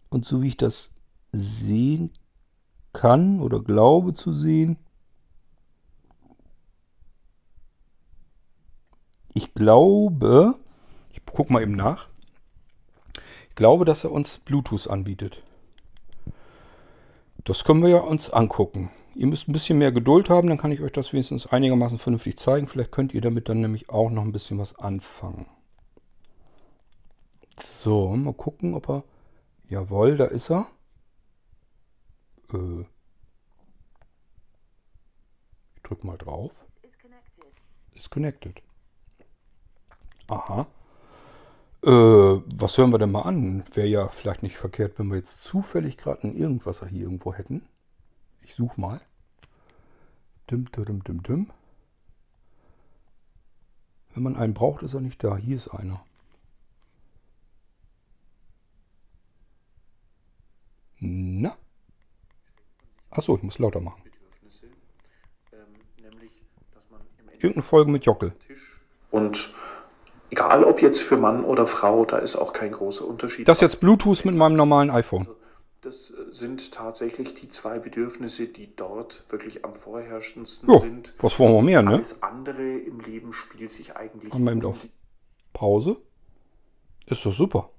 Und so wie ich das sehen kann oder glaube zu sehen. Ich glaube, ich gucke mal eben nach. glaube, dass er uns Bluetooth anbietet. Das können wir ja uns angucken. Ihr müsst ein bisschen mehr Geduld haben, dann kann ich euch das wenigstens einigermaßen vernünftig zeigen. Vielleicht könnt ihr damit dann nämlich auch noch ein bisschen was anfangen. So, mal gucken, ob er... Jawohl, da ist er. Äh. Ich drück mal drauf. Ist connected. Aha. Äh, was hören wir denn mal an? Wäre ja vielleicht nicht verkehrt, wenn wir jetzt zufällig gerade ein Irgendwasser hier irgendwo hätten. Ich suche mal. Dim, dim, dim, dim. Wenn man einen braucht, ist er nicht da. Hier ist einer. Na? Achso, ich muss lauter machen. Irgendeine Folge mit Jockel. Und egal ob jetzt für Mann oder Frau, da ist auch kein großer Unterschied. Das ist jetzt Bluetooth mit meinem normalen iPhone. Das sind tatsächlich die zwei Bedürfnisse, die dort wirklich am vorherrschendsten Jo, sind. was wollen wir mehr, ne? Alles andere im Leben spielt sich eigentlich Machen wir eben auf Pause. Ist doch super.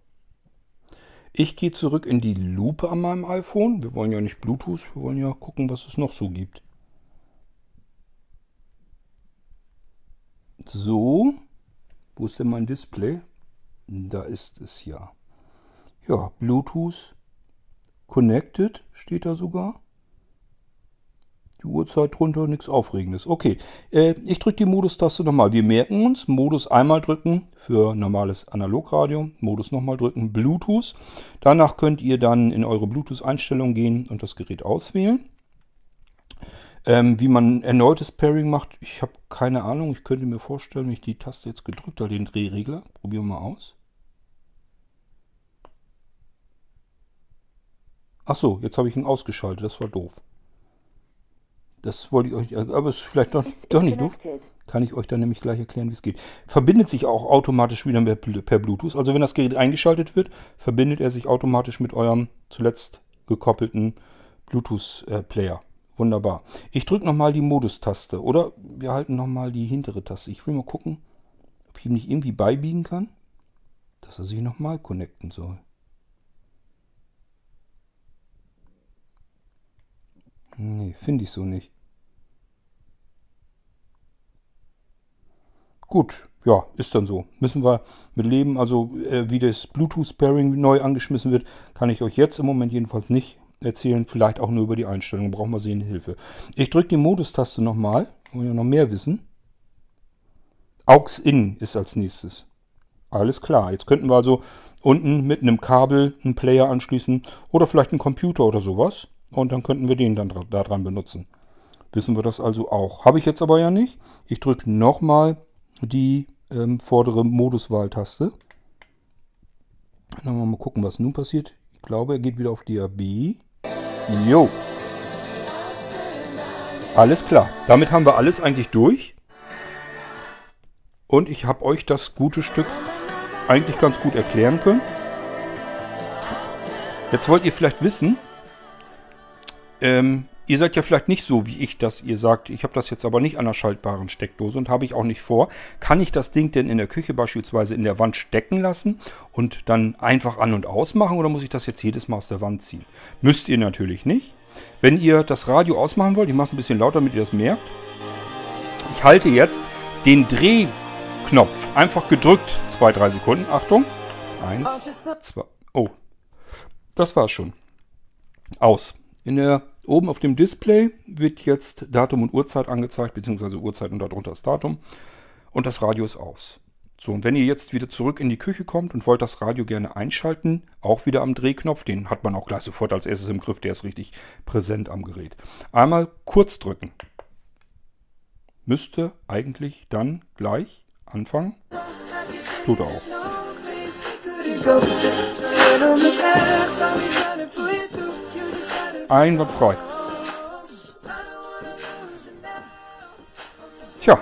Ich gehe zurück in die Lupe an meinem iPhone. Wir wollen ja nicht Bluetooth, wir wollen ja gucken, was es noch so gibt. So, wo ist denn mein Display? Da ist es ja. Ja, Bluetooth Connected steht da sogar. Die Uhrzeit drunter, nichts Aufregendes. Okay, äh, ich drücke die Modus-Taste nochmal. Wir merken uns, Modus einmal drücken für normales Analogradio, Modus nochmal drücken, Bluetooth. Danach könnt ihr dann in eure Bluetooth-Einstellungen gehen und das Gerät auswählen. Ähm, wie man erneutes Pairing macht, ich habe keine Ahnung. Ich könnte mir vorstellen, wenn ich die Taste jetzt gedrückt habe, den Drehregler. Probieren wir mal aus. Ach so, jetzt habe ich ihn ausgeschaltet. Das war doof. Das wollte ich euch, aber es ist vielleicht doch, doch nicht doof. Kann ich euch dann nämlich gleich erklären, wie es geht. Verbindet sich auch automatisch wieder per, per Bluetooth. Also wenn das Gerät eingeschaltet wird, verbindet er sich automatisch mit eurem zuletzt gekoppelten Bluetooth-Player. Wunderbar. Ich drücke nochmal die Modus-Taste. Oder wir halten nochmal die hintere Taste. Ich will mal gucken, ob ich ihm nicht irgendwie beibiegen kann, dass er sich nochmal connecten soll. Nee, finde ich so nicht. Gut, ja, ist dann so. Müssen wir mit leben. Also äh, wie das Bluetooth-Pairing neu angeschmissen wird, kann ich euch jetzt im Moment jedenfalls nicht erzählen. Vielleicht auch nur über die Einstellung. Brauchen wir sehende Hilfe. Ich drücke die Modus-Taste nochmal. Wollen wir noch mehr wissen? AUX-In ist als nächstes. Alles klar. Jetzt könnten wir also unten mit einem Kabel einen Player anschließen oder vielleicht einen Computer oder sowas. Und dann könnten wir den dann dra- da dran benutzen. Wissen wir das also auch. Habe ich jetzt aber ja nicht. Ich drücke nochmal die ähm, vordere Moduswahltaste. Dann wollen wir mal gucken, was nun passiert. Ich glaube, er geht wieder auf DAB. Jo. Alles klar. Damit haben wir alles eigentlich durch. Und ich habe euch das gute Stück eigentlich ganz gut erklären können. Jetzt wollt ihr vielleicht wissen, ähm, ihr seid ja vielleicht nicht so wie ich, dass ihr sagt, ich habe das jetzt aber nicht an der schaltbaren Steckdose und habe ich auch nicht vor. Kann ich das Ding denn in der Küche beispielsweise in der Wand stecken lassen und dann einfach an und ausmachen oder muss ich das jetzt jedes Mal aus der Wand ziehen? Müsst ihr natürlich nicht. Wenn ihr das Radio ausmachen wollt, ich mache es ein bisschen lauter, damit ihr das merkt. Ich halte jetzt den Drehknopf einfach gedrückt. Zwei, drei Sekunden. Achtung. Eins, zwei. Oh, das war's schon. Aus. In der, oben auf dem Display wird jetzt Datum und Uhrzeit angezeigt, beziehungsweise Uhrzeit und darunter das Datum. Und das Radio ist aus. So, und wenn ihr jetzt wieder zurück in die Küche kommt und wollt das Radio gerne einschalten, auch wieder am Drehknopf, den hat man auch gleich sofort als erstes im Griff, der ist richtig präsent am Gerät. Einmal kurz drücken. Müsste eigentlich dann gleich anfangen. Tut er auch. Einwandfrei. Tja,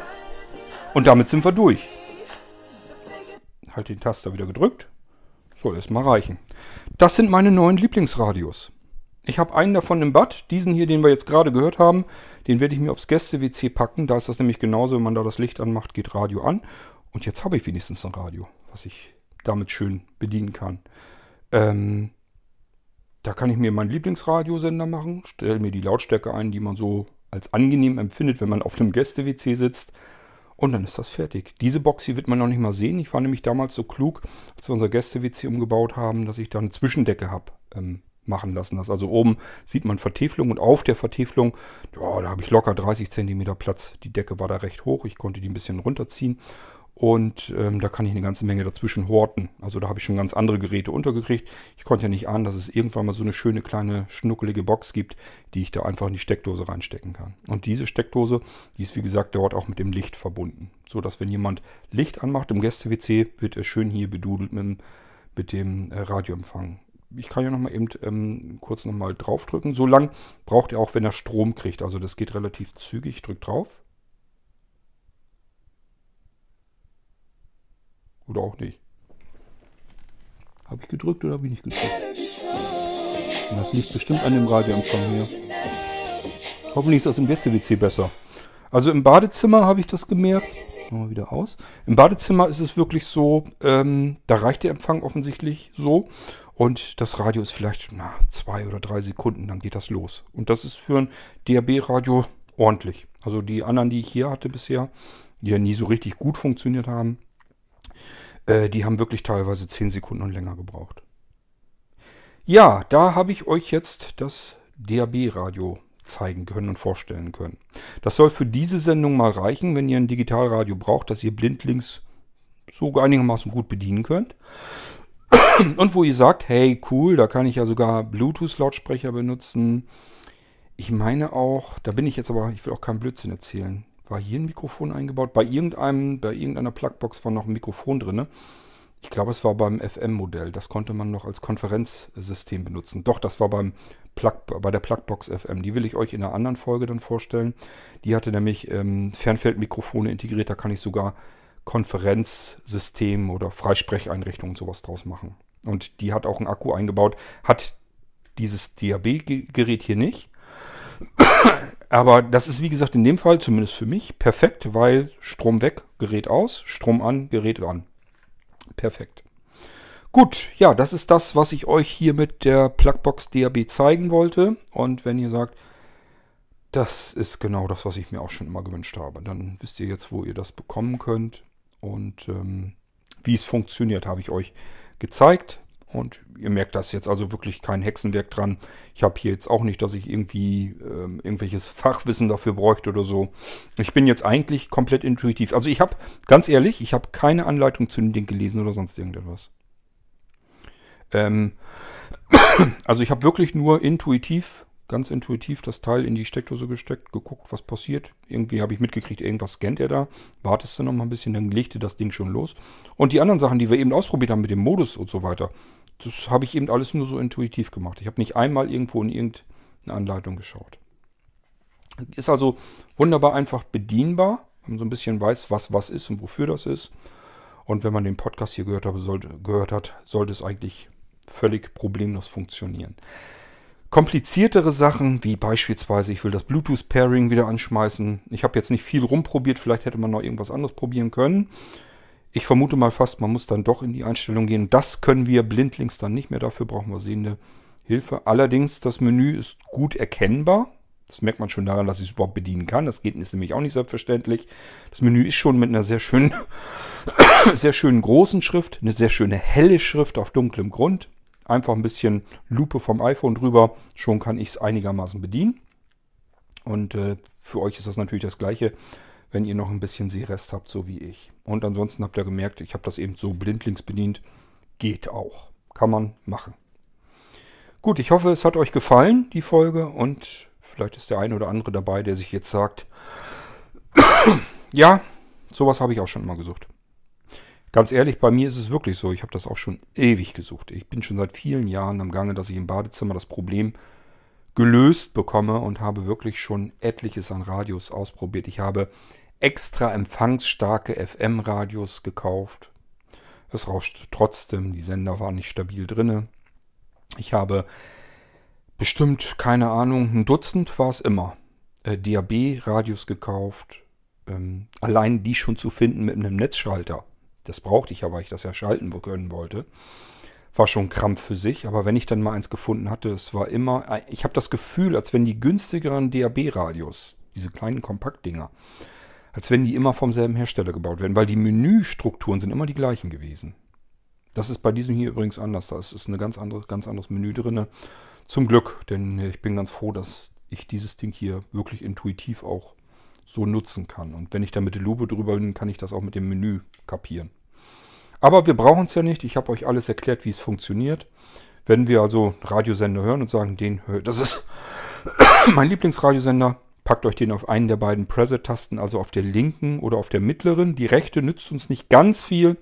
und damit sind wir durch. Halt den Taster wieder gedrückt. Soll erstmal reichen. Das sind meine neuen Lieblingsradios. Ich habe einen davon im Bad. Diesen hier, den wir jetzt gerade gehört haben, den werde ich mir aufs Gäste-WC packen. Da ist das nämlich genauso, wenn man da das Licht anmacht, geht Radio an. Und jetzt habe ich wenigstens ein Radio, was ich damit schön bedienen kann. Ähm, da kann ich mir meinen Lieblingsradiosender machen, stelle mir die Lautstärke ein, die man so als angenehm empfindet, wenn man auf einem Gäste-WC sitzt. Und dann ist das fertig. Diese Box hier wird man noch nicht mal sehen. Ich war nämlich damals so klug, als wir unser Gäste-WC umgebaut haben, dass ich da eine Zwischendecke habe ähm, machen lassen. Das also oben sieht man Vertäfelung und auf der Vertäfelung, ja, da habe ich locker 30 cm Platz. Die Decke war da recht hoch. Ich konnte die ein bisschen runterziehen und ähm, da kann ich eine ganze Menge dazwischen horten. Also da habe ich schon ganz andere Geräte untergekriegt. Ich konnte ja nicht ahnen, dass es irgendwann mal so eine schöne kleine schnuckelige Box gibt, die ich da einfach in die Steckdose reinstecken kann. Und diese Steckdose, die ist wie gesagt dort auch mit dem Licht verbunden. So dass wenn jemand Licht anmacht im Gäste-WC, wird er schön hier bedudelt mit dem, mit dem äh, Radioempfang. Ich kann ja nochmal eben ähm, kurz nochmal draufdrücken. So lang braucht er auch, wenn er Strom kriegt. Also das geht relativ zügig. Ich drücke drauf. Oder auch nicht. Habe ich gedrückt oder habe ich nicht gedrückt? Das liegt bestimmt an dem Radioempfang hier. Hoffentlich ist das im Gäste-WC besser. Also im Badezimmer habe ich das gemerkt. Machen wir wieder aus. Im Badezimmer ist es wirklich so, ähm, da reicht der Empfang offensichtlich so. Und das Radio ist vielleicht na, zwei oder drei Sekunden, dann geht das los. Und das ist für ein DAB-Radio ordentlich. Also die anderen, die ich hier hatte bisher, die ja nie so richtig gut funktioniert haben, äh, die haben wirklich teilweise 10 Sekunden und länger gebraucht. Ja, da habe ich euch jetzt das DAB-Radio zeigen können und vorstellen können. Das soll für diese Sendung mal reichen, wenn ihr ein Digitalradio braucht, das ihr blindlings so einigermaßen gut bedienen könnt. Und wo ihr sagt, hey, cool, da kann ich ja sogar Bluetooth-Lautsprecher benutzen. Ich meine auch, da bin ich jetzt aber, ich will auch keinen Blödsinn erzählen. War hier ein Mikrofon eingebaut? Bei irgendeinem, bei irgendeiner Plugbox war noch ein Mikrofon drin. Ich glaube, es war beim FM-Modell. Das konnte man noch als Konferenzsystem benutzen. Doch, das war beim Plug, bei der Plugbox FM. Die will ich euch in einer anderen Folge dann vorstellen. Die hatte nämlich ähm, Fernfeldmikrofone integriert. Da kann ich sogar Konferenzsystem oder Freisprecheinrichtungen sowas draus machen. Und die hat auch einen Akku eingebaut. Hat dieses DAB-Gerät hier nicht. Aber das ist wie gesagt in dem Fall, zumindest für mich, perfekt, weil Strom weg, Gerät aus, Strom an, Gerät an. Perfekt. Gut, ja, das ist das, was ich euch hier mit der Plugbox DAB zeigen wollte. Und wenn ihr sagt, das ist genau das, was ich mir auch schon immer gewünscht habe, dann wisst ihr jetzt, wo ihr das bekommen könnt. Und ähm, wie es funktioniert, habe ich euch gezeigt. Und ihr merkt das jetzt also wirklich kein Hexenwerk dran. Ich habe hier jetzt auch nicht, dass ich irgendwie ähm, irgendwelches Fachwissen dafür bräuchte oder so. Ich bin jetzt eigentlich komplett intuitiv. Also ich habe, ganz ehrlich, ich habe keine Anleitung zu dem Ding gelesen oder sonst irgendetwas. Ähm, also ich habe wirklich nur intuitiv, ganz intuitiv das Teil in die Steckdose gesteckt, geguckt, was passiert. Irgendwie habe ich mitgekriegt, irgendwas scannt er da. Wartest du noch mal ein bisschen, dann legte das Ding schon los. Und die anderen Sachen, die wir eben ausprobiert haben mit dem Modus und so weiter, das habe ich eben alles nur so intuitiv gemacht. Ich habe nicht einmal irgendwo in irgendeine Anleitung geschaut. Ist also wunderbar einfach bedienbar, wenn man so ein bisschen weiß, was was ist und wofür das ist. Und wenn man den Podcast hier gehört, habe, sollte, gehört hat, sollte es eigentlich völlig problemlos funktionieren. Kompliziertere Sachen, wie beispielsweise, ich will das Bluetooth-Pairing wieder anschmeißen. Ich habe jetzt nicht viel rumprobiert, vielleicht hätte man noch irgendwas anderes probieren können. Ich vermute mal fast, man muss dann doch in die Einstellung gehen. Das können wir blindlings dann nicht mehr. Dafür brauchen wir sehende Hilfe. Allerdings, das Menü ist gut erkennbar. Das merkt man schon daran, dass ich es überhaupt bedienen kann. Das geht ist nämlich auch nicht selbstverständlich. Das Menü ist schon mit einer sehr schönen, sehr schönen großen Schrift, eine sehr schöne helle Schrift auf dunklem Grund. Einfach ein bisschen Lupe vom iPhone drüber. Schon kann ich es einigermaßen bedienen. Und äh, für euch ist das natürlich das gleiche wenn ihr noch ein bisschen Seerest habt, so wie ich. Und ansonsten habt ihr gemerkt, ich habe das eben so blindlings bedient. Geht auch. Kann man machen. Gut, ich hoffe, es hat euch gefallen, die Folge. Und vielleicht ist der eine oder andere dabei, der sich jetzt sagt, ja, sowas habe ich auch schon immer gesucht. Ganz ehrlich, bei mir ist es wirklich so. Ich habe das auch schon ewig gesucht. Ich bin schon seit vielen Jahren am Gange, dass ich im Badezimmer das Problem gelöst bekomme und habe wirklich schon etliches an Radios ausprobiert. Ich habe extra empfangsstarke FM-Radios gekauft. Es rauscht trotzdem, die Sender waren nicht stabil drinne. Ich habe bestimmt, keine Ahnung, ein Dutzend war es immer, äh, DAB-Radios gekauft. Ähm, allein die schon zu finden mit einem Netzschalter. Das brauchte ich ja, weil ich das ja schalten können wollte. war schon Krampf für sich. Aber wenn ich dann mal eins gefunden hatte, es war immer, ich habe das Gefühl, als wenn die günstigeren DAB-Radios, diese kleinen Kompaktdinger, als wenn die immer vom selben Hersteller gebaut werden, weil die Menüstrukturen sind immer die gleichen gewesen. Das ist bei diesem hier übrigens anders. Da ist ein ganz anderes, ganz anderes Menü drin. Zum Glück, denn ich bin ganz froh, dass ich dieses Ding hier wirklich intuitiv auch so nutzen kann. Und wenn ich da mit der Lupe drüber bin, kann ich das auch mit dem Menü kapieren. Aber wir brauchen es ja nicht. Ich habe euch alles erklärt, wie es funktioniert. Wenn wir also Radiosender hören und sagen, den das ist mein Lieblingsradiosender, packt euch den auf einen der beiden Preset-Tasten, also auf der linken oder auf der mittleren. Die rechte nützt uns nicht ganz viel.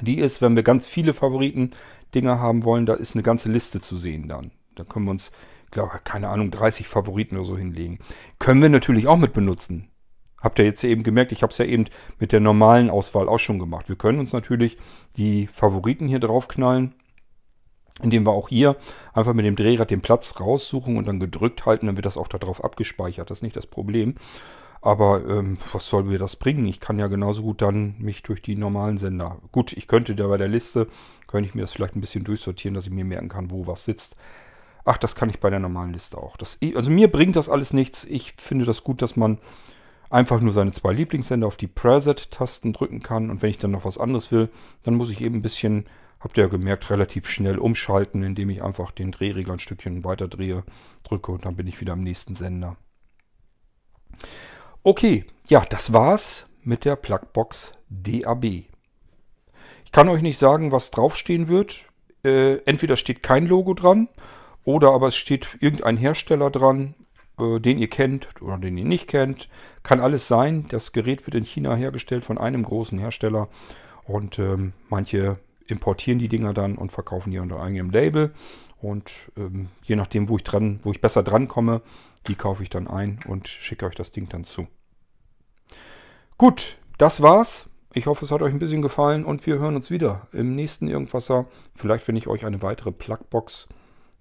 Die ist, wenn wir ganz viele Favoriten-Dinger haben wollen, da ist eine ganze Liste zu sehen dann. Da können wir uns, glaube keine Ahnung, 30 Favoriten oder so hinlegen. Können wir natürlich auch mit benutzen. Habt ihr jetzt eben gemerkt, ich habe es ja eben mit der normalen Auswahl auch schon gemacht. Wir können uns natürlich die Favoriten hier draufknallen, indem wir auch hier einfach mit dem Drehrad den Platz raussuchen und dann gedrückt halten, dann wird das auch darauf abgespeichert. Das ist nicht das Problem. Aber ähm, was soll mir das bringen? Ich kann ja genauso gut dann mich durch die normalen Sender. Gut, ich könnte da bei der Liste, könnte ich mir das vielleicht ein bisschen durchsortieren, dass ich mir merken kann, wo was sitzt. Ach, das kann ich bei der normalen Liste auch. Das, also mir bringt das alles nichts. Ich finde das gut, dass man einfach nur seine zwei Lieblingssender auf die Preset-Tasten drücken kann. Und wenn ich dann noch was anderes will, dann muss ich eben ein bisschen, habt ihr ja gemerkt, relativ schnell umschalten, indem ich einfach den Drehregler ein Stückchen weiter drehe, drücke und dann bin ich wieder am nächsten Sender. Okay, ja, das war's mit der Plugbox DAB. Ich kann euch nicht sagen, was draufstehen wird. Äh, entweder steht kein Logo dran oder aber es steht irgendein Hersteller dran äh, den ihr kennt oder den ihr nicht kennt. Kann alles sein. Das Gerät wird in China hergestellt von einem großen Hersteller und ähm, manche importieren die Dinger dann und verkaufen die unter eigenem Label. Und ähm, je nachdem, wo ich dran, wo ich besser dran komme, die kaufe ich dann ein und schicke euch das Ding dann zu. Gut, das war's. Ich hoffe, es hat euch ein bisschen gefallen und wir hören uns wieder im nächsten Irgendwasser. Vielleicht, wenn ich euch eine weitere Plugbox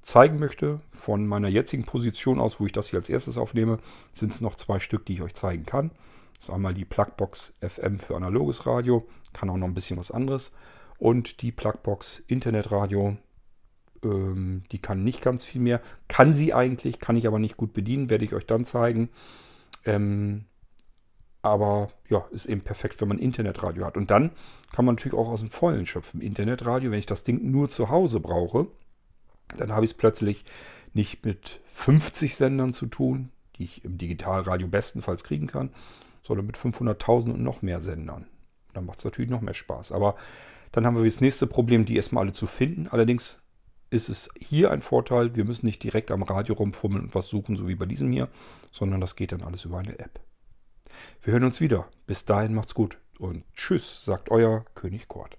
zeigen möchte. Von meiner jetzigen Position aus, wo ich das hier als erstes aufnehme, sind es noch zwei Stück, die ich euch zeigen kann. Das ist einmal die Plugbox FM für analoges Radio, kann auch noch ein bisschen was anderes. Und die Plugbox Internetradio, ähm, die kann nicht ganz viel mehr. Kann sie eigentlich, kann ich aber nicht gut bedienen, werde ich euch dann zeigen. Ähm, aber ja, ist eben perfekt, wenn man Internetradio hat. Und dann kann man natürlich auch aus dem Vollen schöpfen. Internetradio, wenn ich das Ding nur zu Hause brauche, dann habe ich es plötzlich nicht mit 50 Sendern zu tun, die ich im Digitalradio bestenfalls kriegen kann, sondern mit 500.000 und noch mehr Sendern. Dann macht es natürlich noch mehr Spaß. Aber dann haben wir das nächste Problem, die erstmal alle zu finden. Allerdings ist es hier ein Vorteil, wir müssen nicht direkt am Radio rumfummeln und was suchen, so wie bei diesem hier, sondern das geht dann alles über eine App. Wir hören uns wieder. Bis dahin macht's gut und tschüss, sagt euer König Kort.